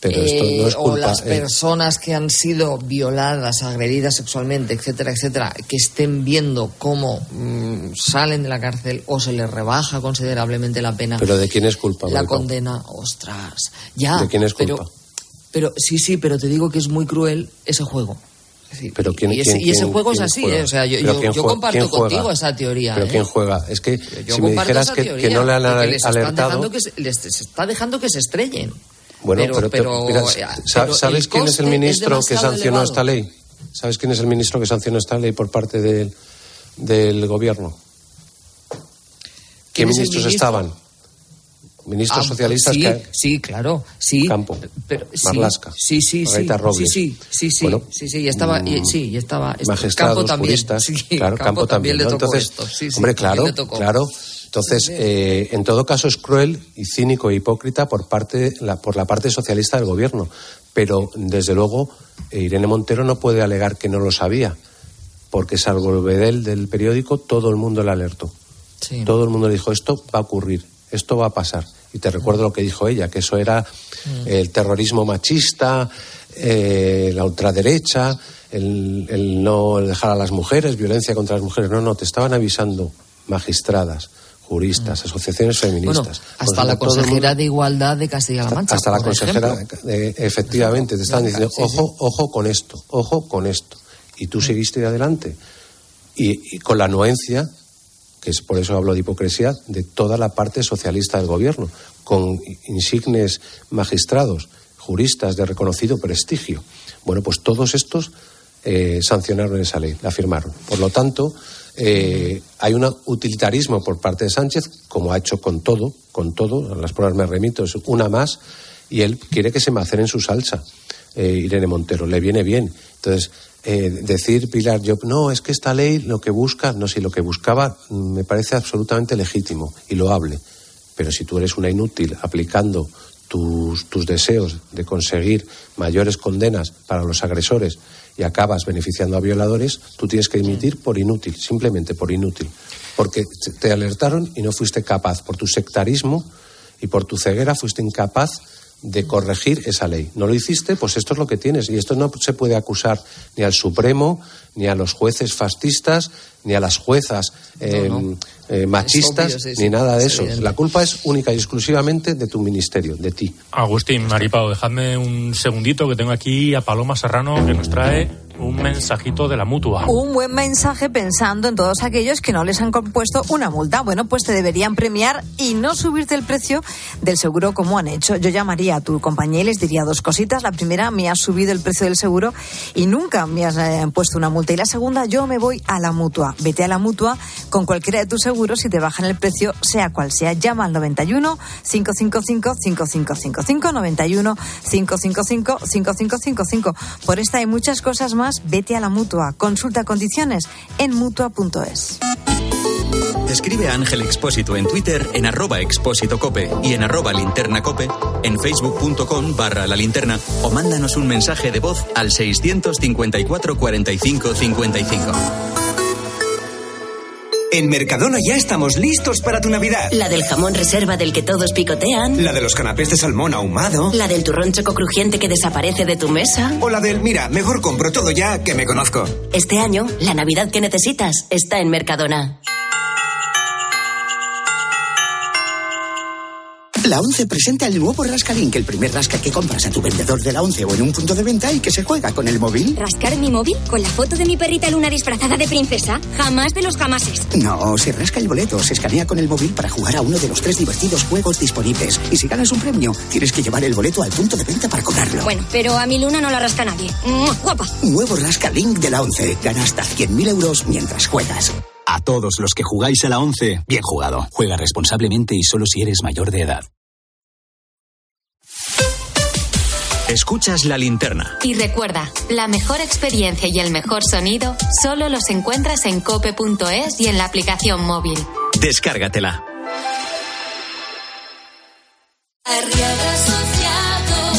Pero esto no es Eh, o culpa. las eh, personas que han sido violadas, agredidas sexualmente, etcétera, etcétera, que estén viendo cómo mm, salen de la cárcel o se les rebaja considerablemente la pena, pero ¿de quién es culpa? la condena, ostras, ya. ¿De quién es culpa? Pero, sí, sí, pero te digo que es muy cruel ese juego. Pero ¿quién, y ese, quién- y ese juego es así? ¿eh? o sea, yo, comparto contigo esa teoría. Pero ¿eh? ¿quién juega? Es que Yo si me dijeras que, que no le han alertado... que se, les se está dejando que se estrellen. Bueno, Pero- pero, te- pero, mira, eh, pero ¿sabes quién es el es ministro que sancionó elevado. esta ley? ¿Sabes quién es el ministro que sancionó esta ley por parte del, del gobierno? ¿Qué ¿Quién es el ministros ministro? estaban? Ministros Ah, socialistas sí, que... sí, claro, sí. Campo, pero, sí, Marlaska, sí, sí, sí, Robles. sí, sí, sí, Bueno, sí, sí, y estaba, y- sí, y estaba, magistrados, Campo también, juristas, sí, claro, Campo, también, le ¿no? tocó Entonces, esto, sí, sí, hombre, claro, le tocó. claro. Entonces, eh, en todo caso es cruel y cínico e hipócrita por parte la, por la parte socialista del gobierno, pero desde luego Irene Montero no puede alegar que no lo sabía, porque salvo el Bedel del periódico todo el mundo le alertó. Sí. Todo el mundo le dijo esto va a ocurrir, esto va a pasar. Y te recuerdo lo que dijo ella, que eso era el terrorismo machista, eh, la ultraderecha, el, el no dejar a las mujeres, violencia contra las mujeres. No, no, te estaban avisando magistradas, juristas, asociaciones Bueno, feministas. hasta la el mundo- consejera de Igualdad de Castilla-La Mancha. hasta la consejera, eh, efectivamente, te están diciendo, ojo, ojo con esto, ojo con esto. Y tú seguiste adelante. Y, y con la anuencia, que es por eso hablo de hipocresía, de toda la parte socialista del gobierno, con insignes magistrados, juristas de reconocido prestigio. Bueno, pues todos estos eh, sancionaron esa ley, la firmaron. Por lo tanto, eh, hay un utilitarismo por parte de Sánchez, como ha hecho con todo, con todo, a las pruebas me remito, es una más, y él quiere que se macere en su salsa, eh, Irene Montero, le viene bien. Entonces, eh, decir Pilar Job, no, es que esta ley lo que busca, no, si lo que buscaba mm, me parece absolutamente legítimo y loable, pero si tú eres una inútil aplicando tus, tus deseos de conseguir mayores condenas para los agresores y acabas beneficiando a violadores, tú tienes que dimitir por inútil, simplemente por inútil. Porque te- te alertaron y no fuiste capaz, por tu sectarismo y por tu ceguera fuiste incapaz de corregir esa ley. No lo hiciste, pues esto es lo que tienes. Y esto no se puede acusar ni al Supremo, ni a los jueces fascistas, ni a las juezas eh, no. eh, machistas, obvio, sí, sí, ni nada de es eso. evidente. La culpa es única y exclusivamente de tu ministerio, de ti. Agustín, Maripao, dejadme un segundito que tengo aquí a Paloma Serrano que nos trae un mensajito de la mutua. Un buen mensaje pensando en todos aquellos que no les han compuesto una multa. Bueno, pues te deberían premiar y no subirte el precio del seguro como han hecho. Yo llamaría a tu compañía y les diría dos cositas. La primera, me has subido el precio del seguro y nunca me has eh, puesto una multa. Y la segunda, yo me voy a la mutua. Vete a la mutua con cualquiera de tus seguros y te bajan el precio, sea cual sea. Llama al 91 555 5555 91 555 5555. Por esta y muchas cosas más, vete a la mutua. Consulta condiciones en mutua.es. Escribe a Ángel Expósito en Twitter en arroba expósito cope y en arroba linterna cope, en facebook.com barra la linterna o mándanos un mensaje de voz al 654 45 55. En Mercadona ya estamos listos para tu Navidad. La del jamón reserva del que todos picotean. La de los canapés de salmón ahumado. La del turrón choco crujiente que desaparece de tu mesa. O la del, mira, mejor compro todo ya que me conozco. Este año, la Navidad que necesitas está en Mercadona. La ONCE presenta el nuevo Rascalink, el primer rasca que compras a tu vendedor de la ONCE o en un punto de venta y que se juega con el móvil. ¿Rascar mi móvil con la foto de mi perrita Luna disfrazada de princesa? Jamás de los jamases. No, se rasca el boleto, se escanea con el móvil para jugar a uno de los tres divertidos juegos disponibles. Y si ganas un premio, tienes que llevar el boleto al punto de venta para cobrarlo. Bueno, pero a mi Luna no la rasca nadie. ¡Mua! ¡Guapa! Nuevo Rascalink de la ONCE. Gana hasta 100.000 euros mientras juegas. A todos los que jugáis a la 11, bien jugado. Juega responsablemente y solo si eres mayor de edad. Escuchas la linterna. Y recuerda, la mejor experiencia y el mejor sonido solo los encuentras en cope.es y en la aplicación móvil. Descárgatela.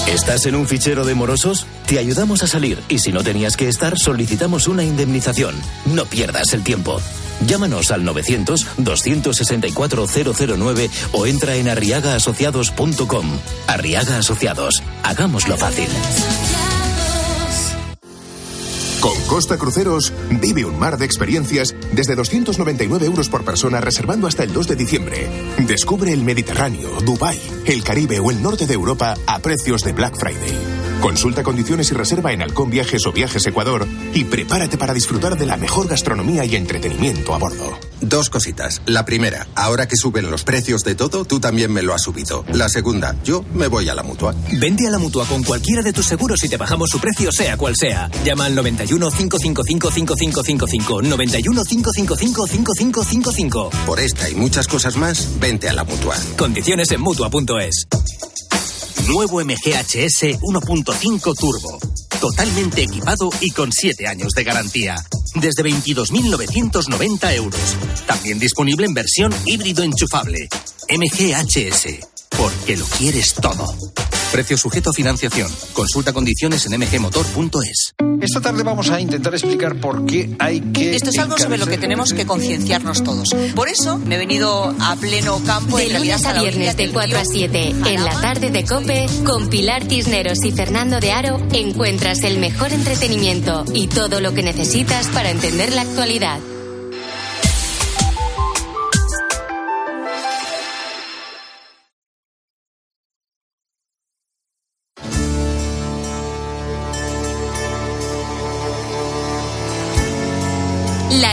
¿Estás en un fichero de morosos? Te ayudamos a salir y si no tenías que estar, solicitamos una indemnización. No pierdas el tiempo. Llámanos al 900-264-009 o entra en arriagaasociados.com. Arriaga Asociados. Hagámoslo fácil. Con Costa Cruceros, vive un mar de experiencias desde 299 euros por persona reservando hasta el 2 de diciembre. Descubre el Mediterráneo, Dubái, el Caribe o el norte de Europa a precios de Black Friday. Consulta condiciones y reserva en Halcón Viajes o Viajes Ecuador y prepárate para disfrutar de la mejor gastronomía y entretenimiento a bordo. Dos cositas. La primera, ahora que suben los precios de todo, tú también me lo has subido. La segunda, yo me voy a la mutua. Vende a la mutua con cualquiera de tus seguros y te bajamos su precio, sea cual sea. Llama al 91 555 5555. 91 555 5555. Por esta y muchas cosas más, vente a la mutua. Condiciones en mutua.es. Nuevo MGHS 1.5 Turbo. Totalmente equipado y con 7 años de garantía. Desde 22.990 euros. También disponible en versión híbrido enchufable. MGHS. Porque lo quieres todo. Precio sujeto a financiación. Consulta condiciones en mgmotor.es. Esta tarde vamos a intentar explicar por qué hay que. Esto es algo sobre lo que tenemos que concienciarnos todos. Por eso me he venido a pleno campo de lunes a viernes de 4 a 7 en la tarde de Cope con Pilar Tisneros y Fernando de Aro encuentras el mejor entretenimiento y todo lo que necesitas para entender la actualidad.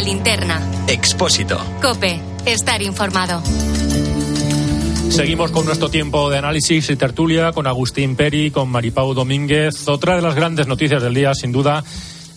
Linterna. Expósito. Cope. Estar informado. Seguimos con nuestro tiempo de análisis y tertulia con Agustín Peri, con Maripau Domínguez. Otra de las grandes noticias del día, sin duda,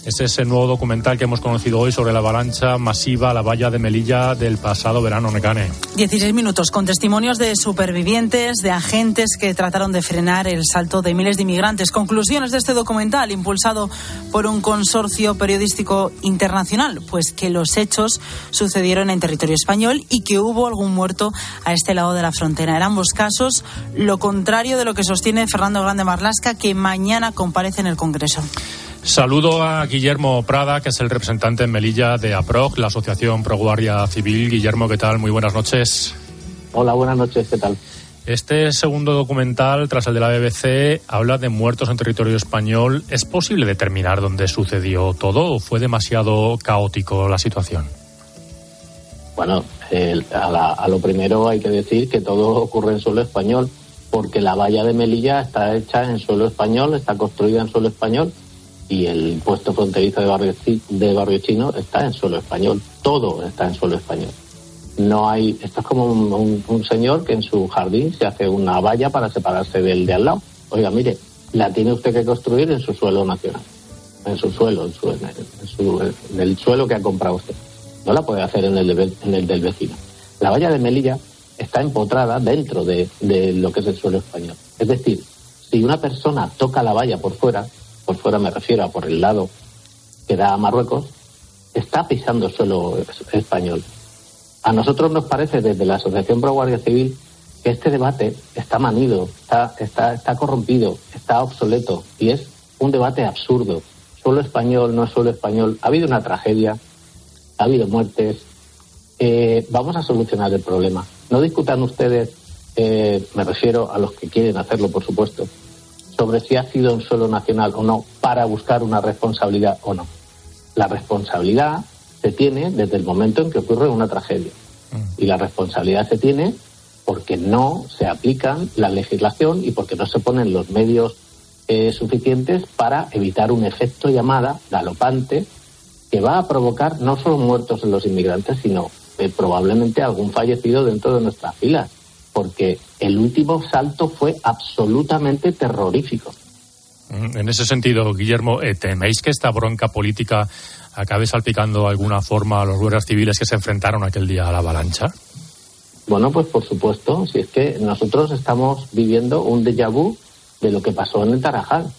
es ese nuevo documental que hemos conocido hoy sobre la avalancha masiva, la valla de Melilla del pasado verano, Necane. 16 minutos con testimonios de supervivientes, de agentes que trataron de frenar el salto de miles de inmigrantes. Conclusiones de este documental, impulsado por un consorcio periodístico internacional, pues que los hechos sucedieron en territorio español y que hubo algún muerto a este lado de la frontera. En ambos casos, lo contrario de lo que sostiene Fernando Grande Marlasca, que mañana comparece en el Congreso. Saludo a Guillermo Prada, que es el representante en Melilla de APROC, la Asociación Pro Guardia Civil. Guillermo, ¿qué tal? Muy buenas noches. Hola, buenas noches, ¿qué tal? Este segundo documental, tras el de la BBC, habla de muertos en territorio español. ¿Es posible determinar dónde sucedió todo o fue demasiado caótico la situación? Bueno, eh, a, a, lo primero hay que decir que todo ocurre en suelo español, porque la valla de Melilla está hecha en suelo español, está construida en suelo español y el puesto fronterizo de barrio, de barrio chino está en suelo español. Todo está en suelo español. No hay, esto es como un, un, señor que en su jardín se hace una valla para separarse del de al lado. Oiga, mire, la tiene usted que construir en su suelo nacional, en su suelo, en, su, en, el suelo que ha comprado usted. No la puede hacer en el, en el del vecino. La valla de Melilla está empotrada dentro de, de lo que es el suelo español. Es decir, si una persona toca la valla por fuera, por fuera me refiero a por el lado que da a Marruecos, está pisando suelo español. A nosotros nos parece desde la Asociación Pro Guardia Civil que este debate está manido, está, está, está corrompido, está obsoleto y es un debate absurdo. Suelo español, no suelo español. Ha habido una tragedia, ha habido muertes. Eh, vamos a solucionar el problema. No discutan ustedes, eh, me refiero a los que quieren hacerlo, por supuesto, sobre si ha sido un suelo nacional o no para buscar una responsabilidad o no. La responsabilidad se tiene desde el momento en que ocurre una tragedia. Y la responsabilidad se tiene porque no se aplican la legislación y porque no se ponen los medios eh, suficientes para evitar un efecto llamada galopante que va a provocar no solo muertos en los inmigrantes, sino eh, probablemente algún fallecido dentro de nuestras filas porque el último salto fue absolutamente terrorífico. En ese sentido, Guillermo, eh, ¿teméis que esta bronca política acabe salpicando de alguna forma a los guardias civiles que se enfrentaron aquel día a la avalancha? Bueno, pues por supuesto, si es que nosotros estamos viviendo un déjà vu de lo que pasó en el Tarajal.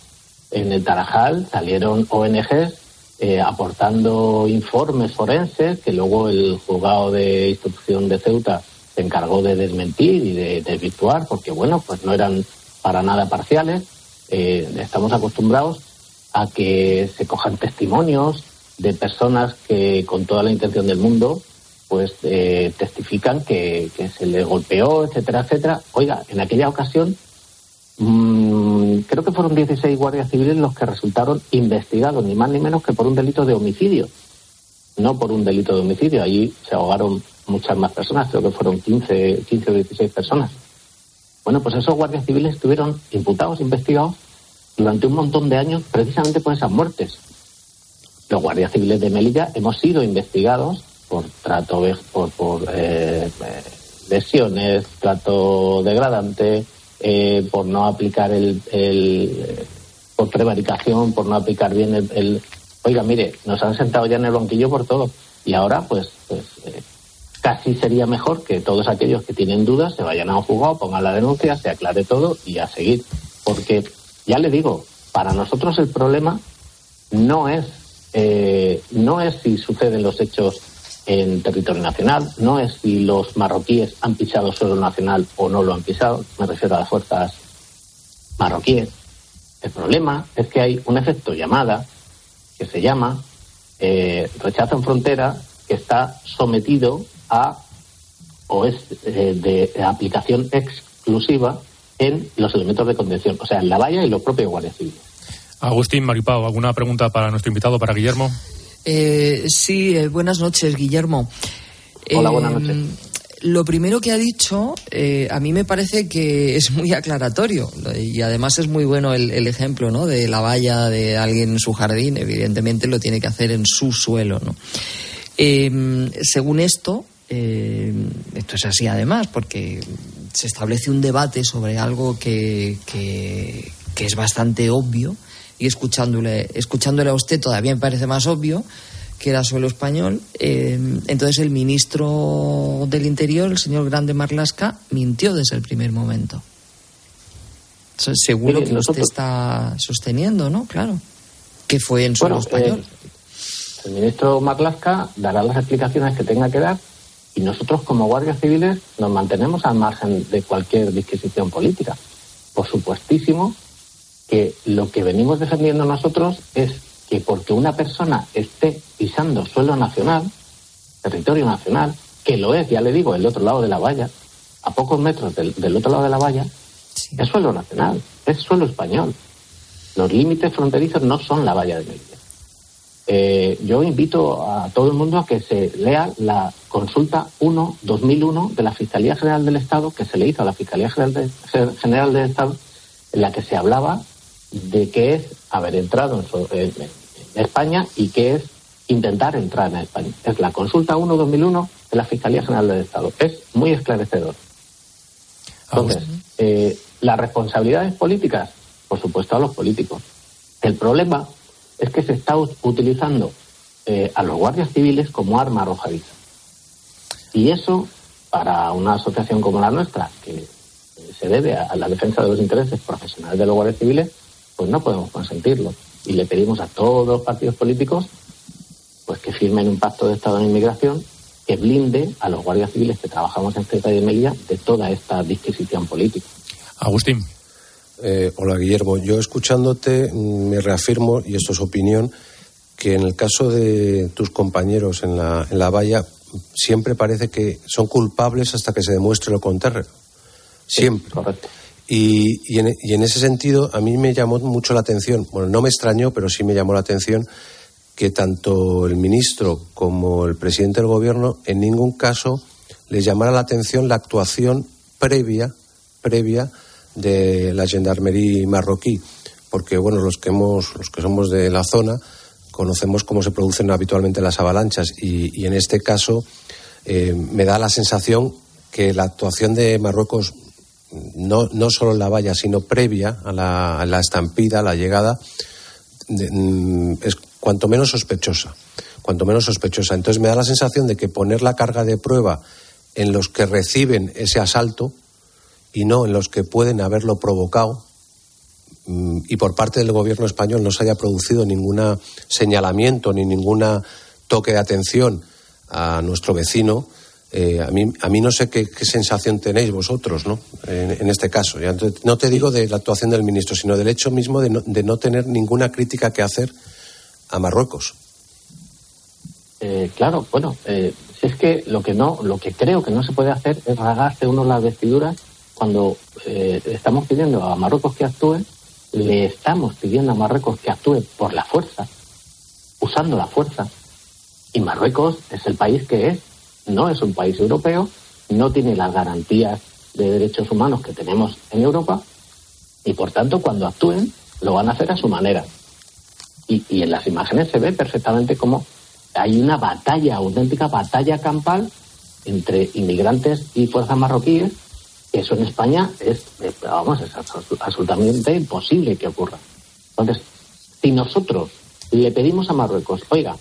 En el Tarajal salieron ONGs eh, aportando informes forenses que luego el juzgado de instrucción de Ceuta se encargó de desmentir y de desvirtuar, porque bueno, pues no eran para nada parciales. Eh, estamos acostumbrados a que se cojan testimonios de personas que con toda la intención del mundo pues eh, testifican que, se le golpeó, etcétera, etcétera. Oiga, en aquella ocasión mmm, creo que fueron 16 guardias civiles los que resultaron investigados, ni más ni menos que por un delito de homicidio, no por un delito de homicidio. Allí se ahogaron muchas más personas, creo que fueron 15, 15 o 16 personas. Bueno, pues esos guardias civiles estuvieron imputados, investigados durante un montón de años precisamente por esas muertes. Los guardias civiles de Melilla hemos sido investigados por trato, por, por eh, lesiones, trato degradante, eh, por no aplicar el, el por prevaricación, por no aplicar bien el, Oiga, mire, nos han sentado ya en el banquillo por todo. Y ahora, pues, pues eh, casi sería mejor que todos aquellos que tienen dudas se vayan a un juzgado, pongan la denuncia, se aclare todo y a seguir. Porque, ya le digo, para nosotros el problema no es, eh, no es si suceden los hechos en territorio nacional, no es si los marroquíes han pisado suelo nacional o no lo han pisado, me refiero a las fuerzas marroquíes. El problema es que hay un efecto llamada que se llama eh, rechazo en frontera que está sometido a o es eh, de aplicación exclusiva en los elementos de contención, o sea, en la valla y los propios guardias civiles. Agustín Maripao, ¿alguna pregunta para nuestro invitado, para Guillermo? Eh, sí, eh, buenas noches, Guillermo. Hola, buenas noches. Lo primero que ha dicho, a mí me parece que es muy aclaratorio y además es muy bueno el, ejemplo ¿no? de la valla de alguien en su jardín. Evidentemente lo tiene que hacer en su suelo. ¿no? según esto, esto es así además, porque se establece un debate sobre algo que, que, es bastante obvio y escuchándole, escuchándole a usted todavía me parece más obvio que era suelo español. Eh, entonces el ministro del Interior, el señor Grande Marlasca, mintió desde el primer momento. seguro que usted está sosteniendo, ¿no? Claro. Que fue en suelo español. Eh, el ministro Marlasca dará las explicaciones que tenga que dar y nosotros como guardias civiles nos mantenemos al margen de cualquier disquisición política. Por supuestísimo que lo que venimos defendiendo nosotros es que porque una persona esté pisando suelo nacional, territorio nacional, que lo es, ya le digo, el otro lado de la valla, a pocos metros del, otro lado de la valla, es suelo nacional, es suelo español. Los límites fronterizos no son la valla de Melilla. Eh, yo invito a todo el mundo a que se lea la consulta 1-2001 de la Fiscalía General del Estado, que se le hizo a la Fiscalía General, del Estado, en la que se hablaba de qué es haber entrado en, España y qué es intentar entrar en España. Es la consulta 1-2001 de la Fiscalía General del Estado. Es muy esclarecedor. Entonces, eh, las responsabilidades políticas, por supuesto, a los políticos. El problema es que se está utilizando eh, a los guardias civiles como arma arrojadiza. Y eso, para una asociación como la nuestra, que se debe a la defensa de los intereses profesionales de los guardias civiles, pues no podemos consentirlo. Y le pedimos a todos los partidos políticos pues que firmen un pacto de Estado de inmigración que blinde a los guardias civiles que trabajamos en Ceuta y Melilla de toda esta disquisición política. Agustín. Eh, hola Guillermo, yo escuchándote mm, me reafirmo, y esto es opinión, que en el caso de tus compañeros en la, en la valla siempre parece que son culpables hasta que se demuestre lo contrario. Siempre. correcto. Y, y, en, y, en, ese sentido a mí me llamó mucho la atención, bueno, no me extrañó, pero sí me llamó la atención que tanto el ministro como el presidente del gobierno en ningún caso les llamara la atención la actuación previa, previa de la gendarmería marroquí, porque bueno, los que hemos, los que somos de la zona conocemos cómo se producen habitualmente las avalanchas y, en este caso eh, me da la sensación que la actuación de Marruecos no, no solo en la valla, sino previa a la, estampida, a la llegada, mm, es cuanto menos sospechosa. Cuanto menos sospechosa. Entonces me da la sensación de que poner la carga de prueba en los que reciben ese asalto y no en los que pueden haberlo provocado mm, y por parte del gobierno español no se haya producido ningún señalamiento ni ningún toque de atención a nuestro vecino, eh, a, mí, a mí no sé qué, sensación tenéis vosotros ¿no? En, este caso. No te digo de la actuación del ministro, sino del hecho mismo de no, de no tener ninguna crítica que hacer a Marruecos. Eh, claro, bueno, eh, si es que lo que no, lo que creo que no se puede hacer es rasgarse uno las vestiduras cuando eh, estamos pidiendo a Marruecos que actúe, le estamos pidiendo a Marruecos que actúe por la fuerza, usando la fuerza. Y Marruecos es el país que es, no es un país europeo, no tiene las garantías de derechos humanos que tenemos en Europa, y por tanto cuando actúen lo van a hacer a su manera. Y, en las imágenes se ve perfectamente cómo hay una batalla, auténtica batalla campal entre inmigrantes y fuerzas marroquíes, que eso en España es, vamos, es absolutamente imposible que ocurra. Entonces, si nosotros le pedimos a Marruecos, oiga,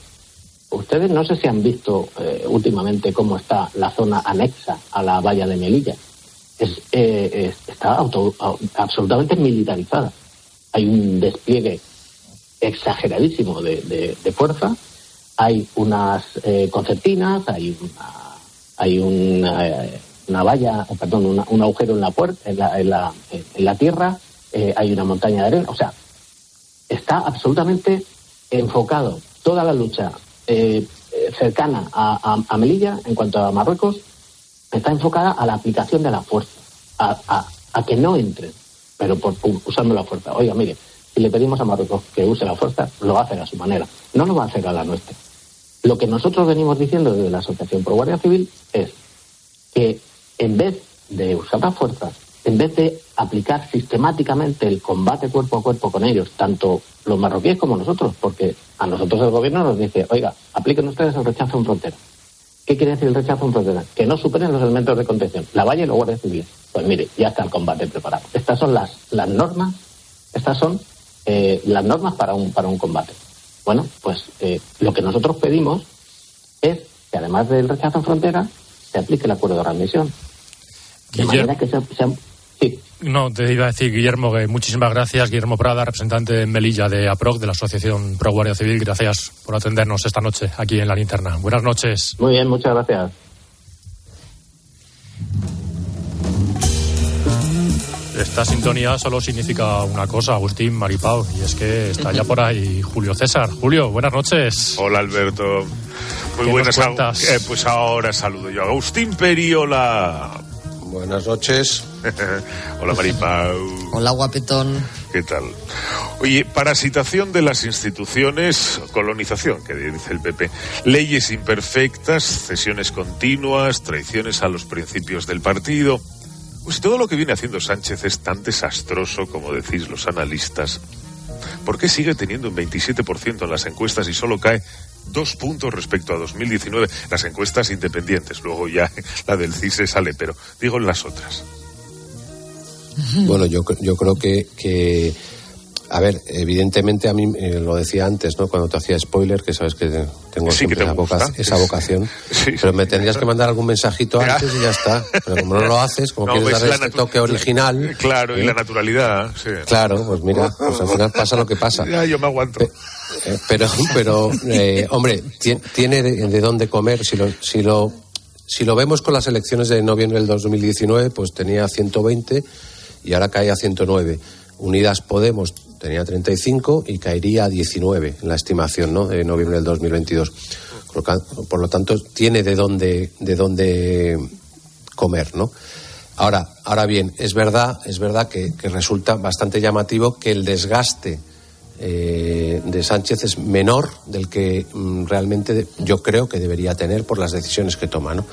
ustedes no sé si han visto eh, últimamente cómo está la zona anexa a la valla de Melilla. Es, eh, es- está auto- au- absolutamente militarizada. Hay un despliegue exageradísimo de, de- fuerza. Hay unas eh, concertinas, hay una, hay una, una valla, eh, perdón, un agujero en la puerta, en la, en la, en la tierra, eh, hay una montaña de arena. O sea, está absolutamente enfocado toda la lucha eh, cercana a, a- a Melilla en cuanto a Marruecos está enfocada a la aplicación de la fuerza, a, a- que no entren, pero por- usando la fuerza. Oiga, mire, si le pedimos a Marruecos que use la fuerza, lo va a a su manera, no lo va a hacer a la nuestra. Lo que nosotros venimos diciendo desde la Asociación Pro Guardia Civil es que en vez de usar la fuerza, en vez de aplicar sistemáticamente el combate cuerpo a cuerpo con ellos, tanto los marroquíes como nosotros, porque a nosotros el gobierno nos dice, oiga, apliquen ustedes el rechazo en frontera. ¿Qué quiere decir el rechazo en frontera? Que no superen los elementos de contención, la valla y los guardias civiles. Pues mire, ya está el combate preparado. Estas son las, las normas, estas son eh, las normas para un, para un combate. Bueno, pues eh, lo que nosotros pedimos es que además del rechazo en frontera, se aplique el acuerdo de readmisión. De Guillermo. manera que se, se- No, te iba a decir, Guillermo, que muchísimas gracias. Guillermo Prada, representante de Melilla de APROC, de la Asociación Pro Guardia Civil. Gracias por atendernos esta noche aquí en la linterna. Buenas noches. Muy bien, muchas gracias. Esta sintonía solo significa una cosa, Agustín Maripau, y es que está ya por ahí Julio César. Julio, buenas noches. Hola Alberto. Muy ¿Qué buenas nos cuentas? eh, Pues ahora saludo yo a Agustín Periola. Buenas noches. Hola Maripau. Hola, guapetón. ¿Qué tal? Oye, parasitación de las instituciones, colonización, que dice el PP, leyes imperfectas, cesiones continuas, traiciones a los principios del partido. Pues si todo lo que viene haciendo Sánchez es tan desastroso como decís los analistas, ¿por qué sigue teniendo un 27% en las encuestas y solo cae dos puntos respecto a 2019? Las encuestas independientes, luego ya la del CISE sale, pero digo en las otras. Bueno, yo, yo creo que, que, a ver, evidentemente a mí eh, lo decía antes, ¿no? Cuando te hacía spoiler, que sabes que tengo Sí, que siempre te esa, gusta. voca- esa vocación, pero me tendrías que mandar algún mensajito antes y ya está. Pero como no lo haces, como No, quieres ves dar la este toque original, Claro, y ¿eh? la naturalidad, sí. claro, pues mira, pues al final pasa lo que pasa. Ya, yo me aguanto. Eh, pero, pero eh, hombre, ti- tiene de, de dónde comer. Si lo, si, lo, si lo vemos con las elecciones de noviembre del 2019, pues tenía 120 y ahora cae a 109. Unidas Podemos tenía 35 y caería a 19 en la estimación ¿no? de noviembre del 2022. Por lo, tanto, tiene de dónde, de dónde comer, ¿no? Ahora, ahora bien, es verdad, es verdad que, resulta bastante llamativo que el desgaste eh, de Sánchez es menor del que mm, realmente yo creo que debería tener por las decisiones que toma, ¿no?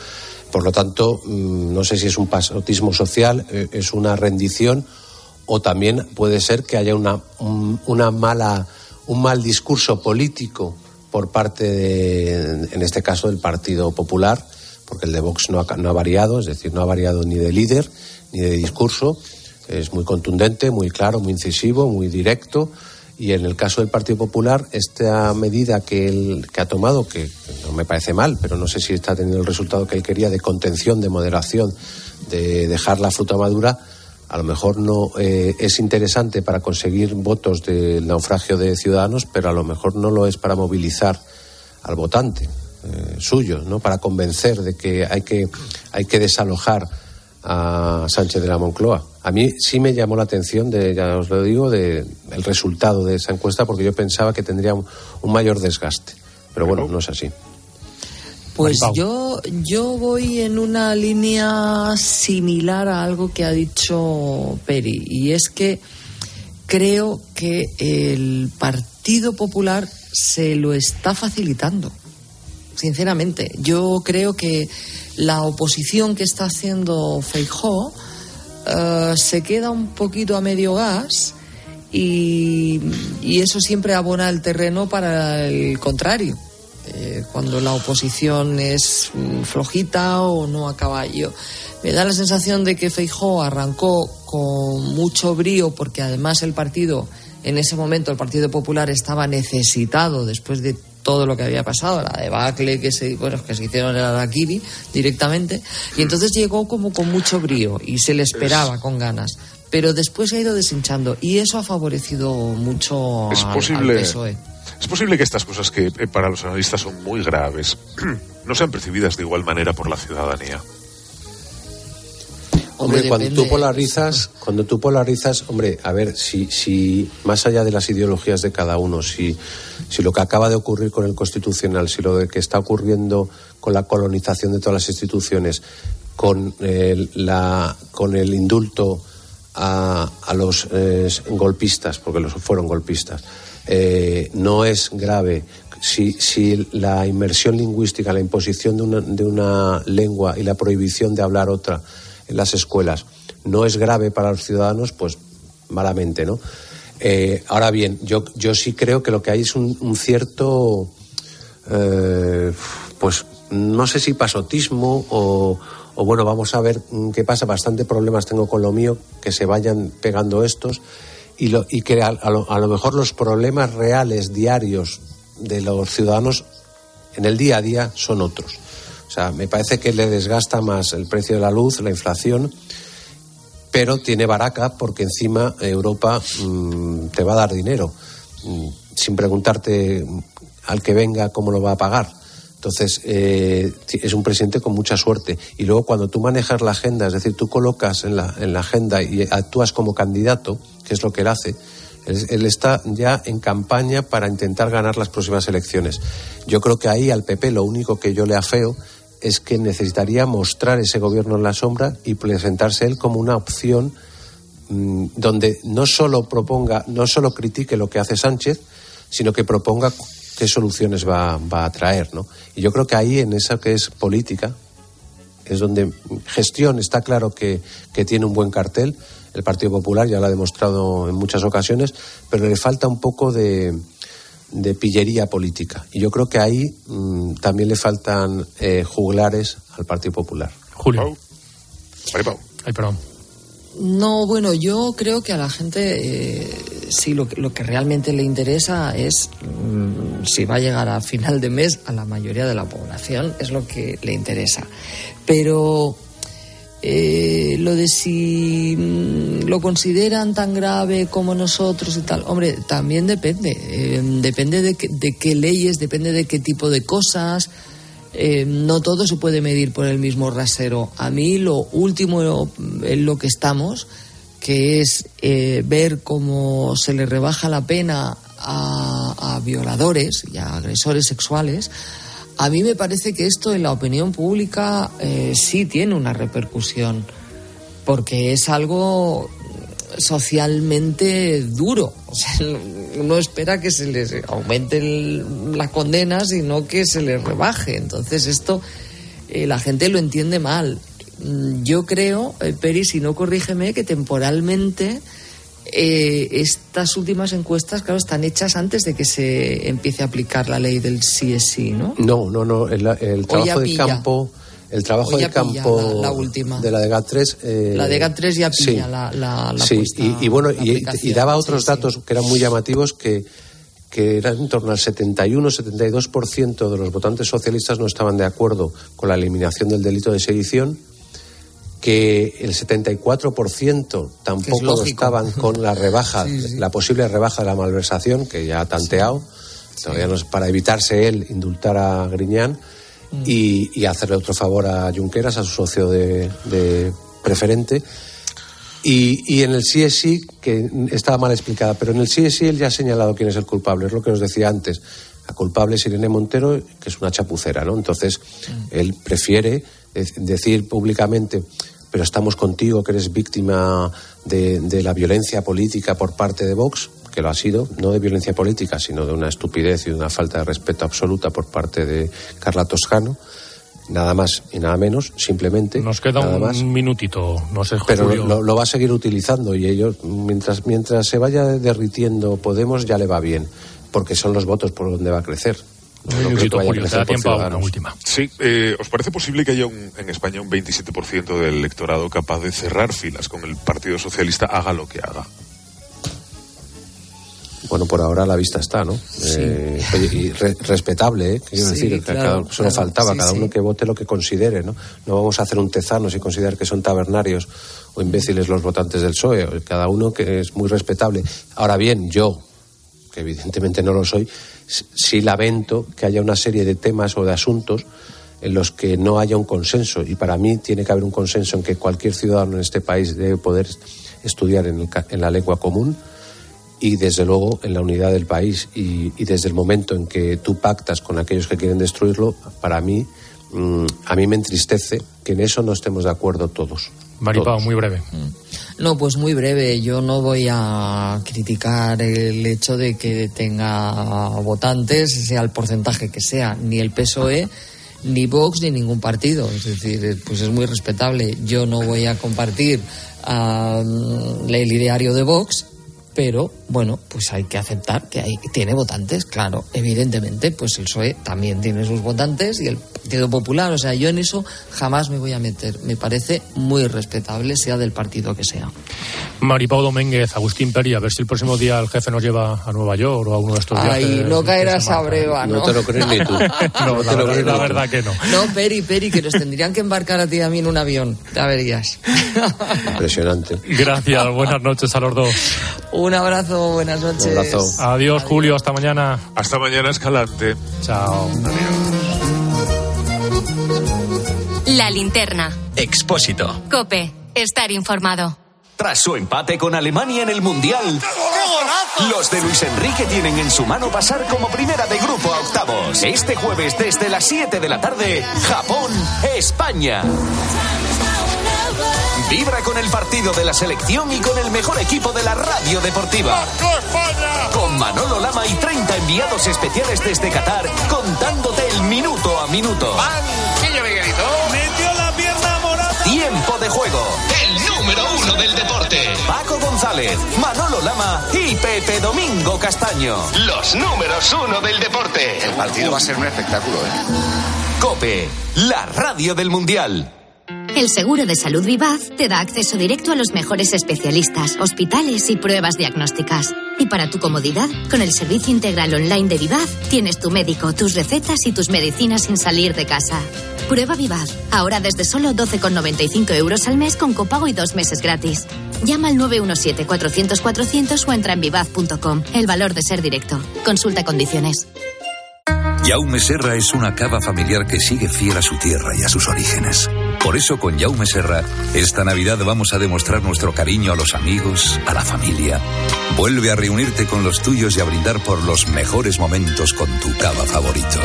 Por lo tanto, mm, no sé si es un pasotismo social, eh, es una rendición o también puede ser que haya una, un, una mala, un mal discurso político por parte, de, en este caso, del Partido Popular, porque el de Vox no ha, no ha variado, es decir, no ha variado ni de líder ni de discurso, es muy contundente, muy claro, muy incisivo, muy directo. Y en el caso del Partido Popular, esta medida que él que ha tomado, que no me parece mal, pero no sé si está teniendo el resultado que él quería de contención, de moderación, de dejar la fruta madura, a lo mejor no eh, es interesante para conseguir votos del naufragio de ciudadanos, pero a lo mejor no lo es para movilizar al votante eh, suyo, ¿no? Para convencer de que hay que hay que desalojar a Sánchez de la Moncloa. A mí sí me llamó la atención, de, ya os lo digo, de el resultado de esa encuesta, porque yo pensaba que tendría un, un mayor desgaste. Pero bueno, no es así. Pues yo, yo voy en una línea similar a algo que ha dicho Peri, y es que creo que el Partido Popular se lo está facilitando, sinceramente. Yo creo que la oposición que está haciendo Feijó eh, se queda un poquito a medio gas y, y eso siempre abona el terreno para el contrario. Eh, cuando la oposición es mm, flojita o no acaba. Yo, me da la sensación de que Feijó arrancó con mucho brío porque además el partido, en ese momento el Partido Popular estaba necesitado después de todo lo que había pasado, la debacle que se, bueno, que se hicieron en Araquiri directamente, y entonces llegó como con mucho brío y se le esperaba con ganas. Pero después se ha ido deshinchando y eso ha favorecido mucho Es al- posible- al PSOE. Es posible que estas cosas que eh, para los analistas son muy graves no sean percibidas de igual manera por la ciudadanía. Hombre, Hombre, cuando tú polarizas, cuando tú polarizas, hombre, a ver, si, si más allá de las ideologías de cada uno, si, si lo que acaba de ocurrir con el constitucional, si lo de que está ocurriendo con la colonización de todas las instituciones, con el, la, con el indulto a, a los eh, golpistas, porque los fueron golpistas, eh, no es grave. Si, si la inmersión lingüística, la imposición de una, de una lengua y la prohibición de hablar otra en las escuelas no es grave para los ciudadanos, pues malamente, ¿no? Eh, ahora bien, yo, yo sí creo que lo que hay es un, un cierto, eh, pues no sé si pasotismo o, o bueno, vamos a ver qué pasa. Bastante problemas tengo con lo mío, que se vayan pegando estos y, lo, y que a, a lo, a lo mejor los problemas reales, diarios de los ciudadanos en el día a día son otros. O sea, me parece que le desgasta más el precio de la luz, la inflación, pero tiene baraca porque encima Europa mm, te va a dar dinero mm, sin preguntarte mm, al que venga cómo lo va a pagar. Entonces, eh, es un presidente con mucha suerte. Y luego, cuando tú manejas la agenda, es decir, tú colocas en la, en la agenda y actúas como candidato, que es lo que él hace, él, está ya en campaña para intentar ganar las próximas elecciones. Yo creo que ahí al PP lo único que yo le afeo es que necesitaría mostrar ese gobierno en la sombra y presentarse él como una opción mm, donde no solo proponga, no solo critique lo que hace Sánchez, sino que proponga qué soluciones va, va a traer, ¿no? Y yo creo que ahí, en esa que es política, es donde gestión está claro que, que tiene un buen cartel. El Partido Popular ya lo ha demostrado en muchas ocasiones, pero le falta un poco de, de pillería política. Y yo creo que ahí mm, también le faltan eh, juglares al Partido Popular. Julio. Ay, perdón. No, bueno, yo creo que a la gente eh, sí lo, que- lo que realmente le interesa es mm, si va a llegar a final de mes a la mayoría de la población, es lo que le interesa. Pero eh, lo de si mm, lo consideran tan grave como nosotros y tal, hombre, también depende. Eh, depende de, qué- de qué leyes, depende de qué tipo de cosas. Eh, no todo se puede medir por el mismo rasero. A mí lo último en lo que estamos, que es eh, ver cómo se le rebaja la pena a, a violadores y a agresores sexuales, a mí me parece que esto en la opinión pública eh, sí tiene una repercusión, porque es algo socialmente duro. O sea, uno espera que se les aumente el- la condena, sino que se les rebaje. Entonces esto eh, la gente lo entiende mal. Mm, Yo creo, eh, Peri, si no corrígeme, que temporalmente eh, estas últimas encuestas, claro, están hechas antes de que se empiece a aplicar la ley del sí es sí, ¿no? No, no, no. El, el trabajo de campo, el trabajo de campo la- la última. de la de GAT3. eh, La de GAT3 ya sí. pilla la, la, la sí, puesta- y, y bueno, y, daba otros sí. datos que eran muy llamativos que, que eran en torno al 71-72% de los votantes socialistas no estaban de acuerdo con la eliminación del delito de sedición, que el 74% tampoco lo lógico. estaban con la rebaja, Sí, sí. la posible rebaja de la malversación, que ya ha tanteado, todavía no es para evitarse él indultar a Griñán Mm. y, y hacerle otro favor a Junqueras, a su socio de, de preferente. Y, y en el sí es sí, que estaba mal explicada, pero en el sí es sí él ya ha señalado quién es el culpable, es lo que os decía antes. La culpable es Irene Montero, que es una chapucera, ¿no? Entonces, él prefiere decir públicamente, pero estamos contigo, que eres víctima de, de la violencia política por parte de Vox, que lo ha sido, no de violencia política, sino de una estupidez y de una falta de respeto absoluta por parte de Carla Toscano. Nada más y nada menos, simplemente. Nos queda un más minutito, no sé, pero Julio. lo, lo va a seguir utilizando y ellos mientras mientras se vaya derritiendo Podemos ya le va bien porque son los votos por donde va a crecer Un minutito, Julio, te da tiempo a una última. Sí, eh, ¿os parece posible que haya un, en España un 27% del electorado capaz de cerrar filas con el Partido Socialista, haga lo que haga? Bueno, por ahora la vista está, ¿no? Eh, y respetable, ¿eh? Quiero decir, claro, solo faltaba, cada uno que vote lo que considere, ¿no? No vamos a hacer un tezano si considerar que son tabernarios o imbéciles los votantes del PSOE, cada uno que es muy respetable. Ahora bien, yo, que evidentemente no lo soy, sí lamento que haya una serie de temas o de asuntos en los que no haya un consenso. Y para mí tiene que haber un consenso en que cualquier ciudadano en este país debe poder estudiar en, la lengua común y desde luego en la unidad del país. Y, desde el momento en que tú pactas con aquellos que quieren destruirlo, para mí, mm, a mí me entristece que en eso no estemos de acuerdo todos. Maripao, muy breve. Mm. No, pues muy breve. Yo no voy a criticar el hecho de que tenga votantes, sea el porcentaje que sea, ni el PSOE, ni Vox, ni ningún partido. Es decir, pues es muy respetable. Yo no voy a compartir el ideario de Vox, pero bueno, pues hay que aceptar que hay, tiene votantes, claro, evidentemente, pues el PSOE también tiene sus votantes y el Partido Popular, o sea, yo en eso jamás me voy a meter, me parece muy respetable, sea del partido que sea. Maripau Domínguez, Agustín Peri, a ver si el próximo día el jefe nos lleva a Nueva York o a uno de estos días. Ay, no caerás a breva, ¿no? No te lo crees ni tú. no, te lo crees, la verdad que no. No, Peri, Peri, que nos tendrían que embarcar a ti y a mí en un avión, ya verías. Impresionante. Gracias, buenas noches a los dos. Un abrazo, buenas noches. Adiós, Julio, hasta mañana. Hasta mañana, Escalante. Chao. La linterna. Expósito. Cope. Estar informado. Tras su empate con Alemania en el Mundial, los de Luis Enrique tienen en su mano pasar como primera de grupo a octavos. Este jueves desde las 7 de la tarde, Japón, España. Vibra con el partido de la selección y con el mejor equipo de la radio deportiva. Con Manolo Lama y 30 enviados especiales desde Qatar, contándote el minuto a minuto. Metió la pierna morada. Tiempo de juego. El número uno del deporte. Paco González, Manolo Lama y Pepe Domingo Castaño. Los números uno del deporte. El partido va a ser un espectáculo, ¿eh? Cope, la radio del Mundial. El seguro de salud Vivaz te da acceso directo a los mejores especialistas, hospitales y pruebas diagnósticas. Y para tu comodidad, con el servicio integral online de Vivaz, tienes tu médico, tus recetas y tus medicinas sin salir de casa. Prueba Vivaz, ahora desde solo 12,95 euros al mes con copago y dos meses gratis. Llama al 917-400-400 o entra en vivaz.com. El valor de ser directo. Consulta condiciones. Jaume Serra es una cava familiar que sigue fiel a su tierra y a sus orígenes. Por eso con Jaume Serra, esta Navidad vamos a demostrar nuestro cariño a los amigos, a la familia. Vuelve a reunirte con los tuyos y a brindar por los mejores momentos con tu cava favorito.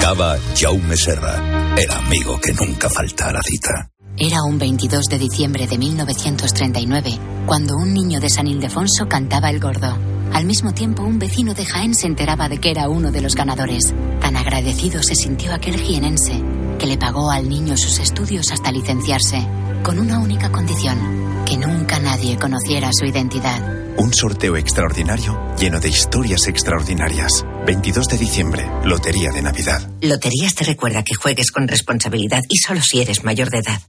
Cava Jaume Serra, el amigo que nunca falta a la cita. Era un 22 de diciembre de 1939, cuando un niño de San Ildefonso cantaba el gordo. Al mismo tiempo, un vecino de Jaén se enteraba de que era uno de los ganadores. Tan agradecido se sintió aquel jienense, que le pagó al niño sus estudios hasta licenciarse, con una única condición, que nunca nadie conociera su identidad. Un sorteo extraordinario lleno de historias extraordinarias. 22 de diciembre, Lotería de Navidad. Loterías te recuerda que juegues con responsabilidad y solo si eres mayor de edad.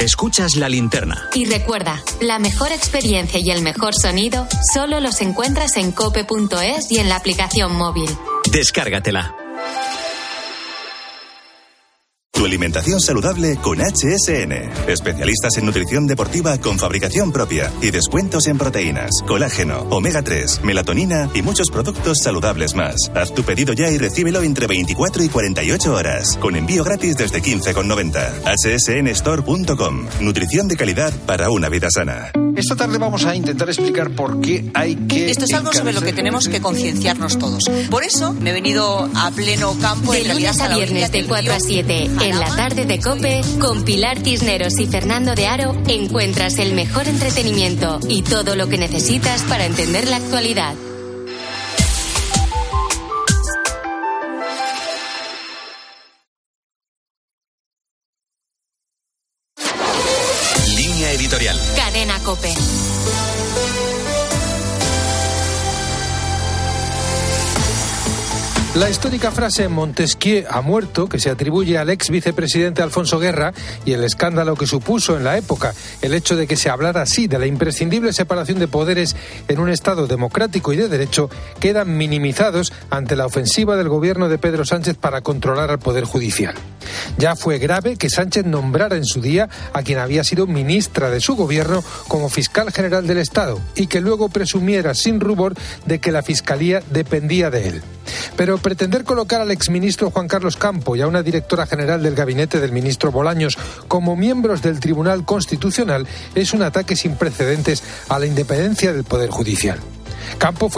Escuchas la linterna. Y recuerda, la mejor experiencia y el mejor sonido solo los encuentras en cope.es y en la aplicación móvil. Descárgatela. Tu alimentación saludable con HSN. Especialistas en nutrición deportiva con fabricación propia y descuentos en proteínas, colágeno, omega 3, melatonina y muchos productos saludables más. Haz tu pedido ya y recíbelo entre 24 y 48 horas, con envío gratis desde 15,90. hsnstore.com. Nutrición de calidad para una vida sana. Esta tarde vamos a intentar explicar por qué hay que. Esto es algo sobre lo que tenemos que concienciarnos todos. Por eso me he venido a pleno campo de lunes a viernes de 4 a 7 en la tarde de Cope con Pilar Tisneros y Fernando de Aro encuentras el mejor entretenimiento y todo lo que necesitas para entender la actualidad. La histórica frase Montesquieu ha muerto, que se atribuye al ex vicepresidente Alfonso Guerra, y el escándalo que supuso en la época el hecho de que se hablara así de la imprescindible separación de poderes en un Estado democrático y de derecho, quedan minimizados ante la ofensiva del gobierno de Pedro Sánchez para controlar al Poder Judicial. Ya fue grave que Sánchez nombrara en su día a quien había sido ministra de su gobierno como fiscal general del Estado y que luego presumiera sin rubor de que la Fiscalía dependía de él. Pero pretender colocar al exministro Juan Carlos Campo y a una directora general del gabinete del ministro Bolaños como miembros del Tribunal Constitucional es un ataque sin precedentes a la independencia del Poder Judicial. Campo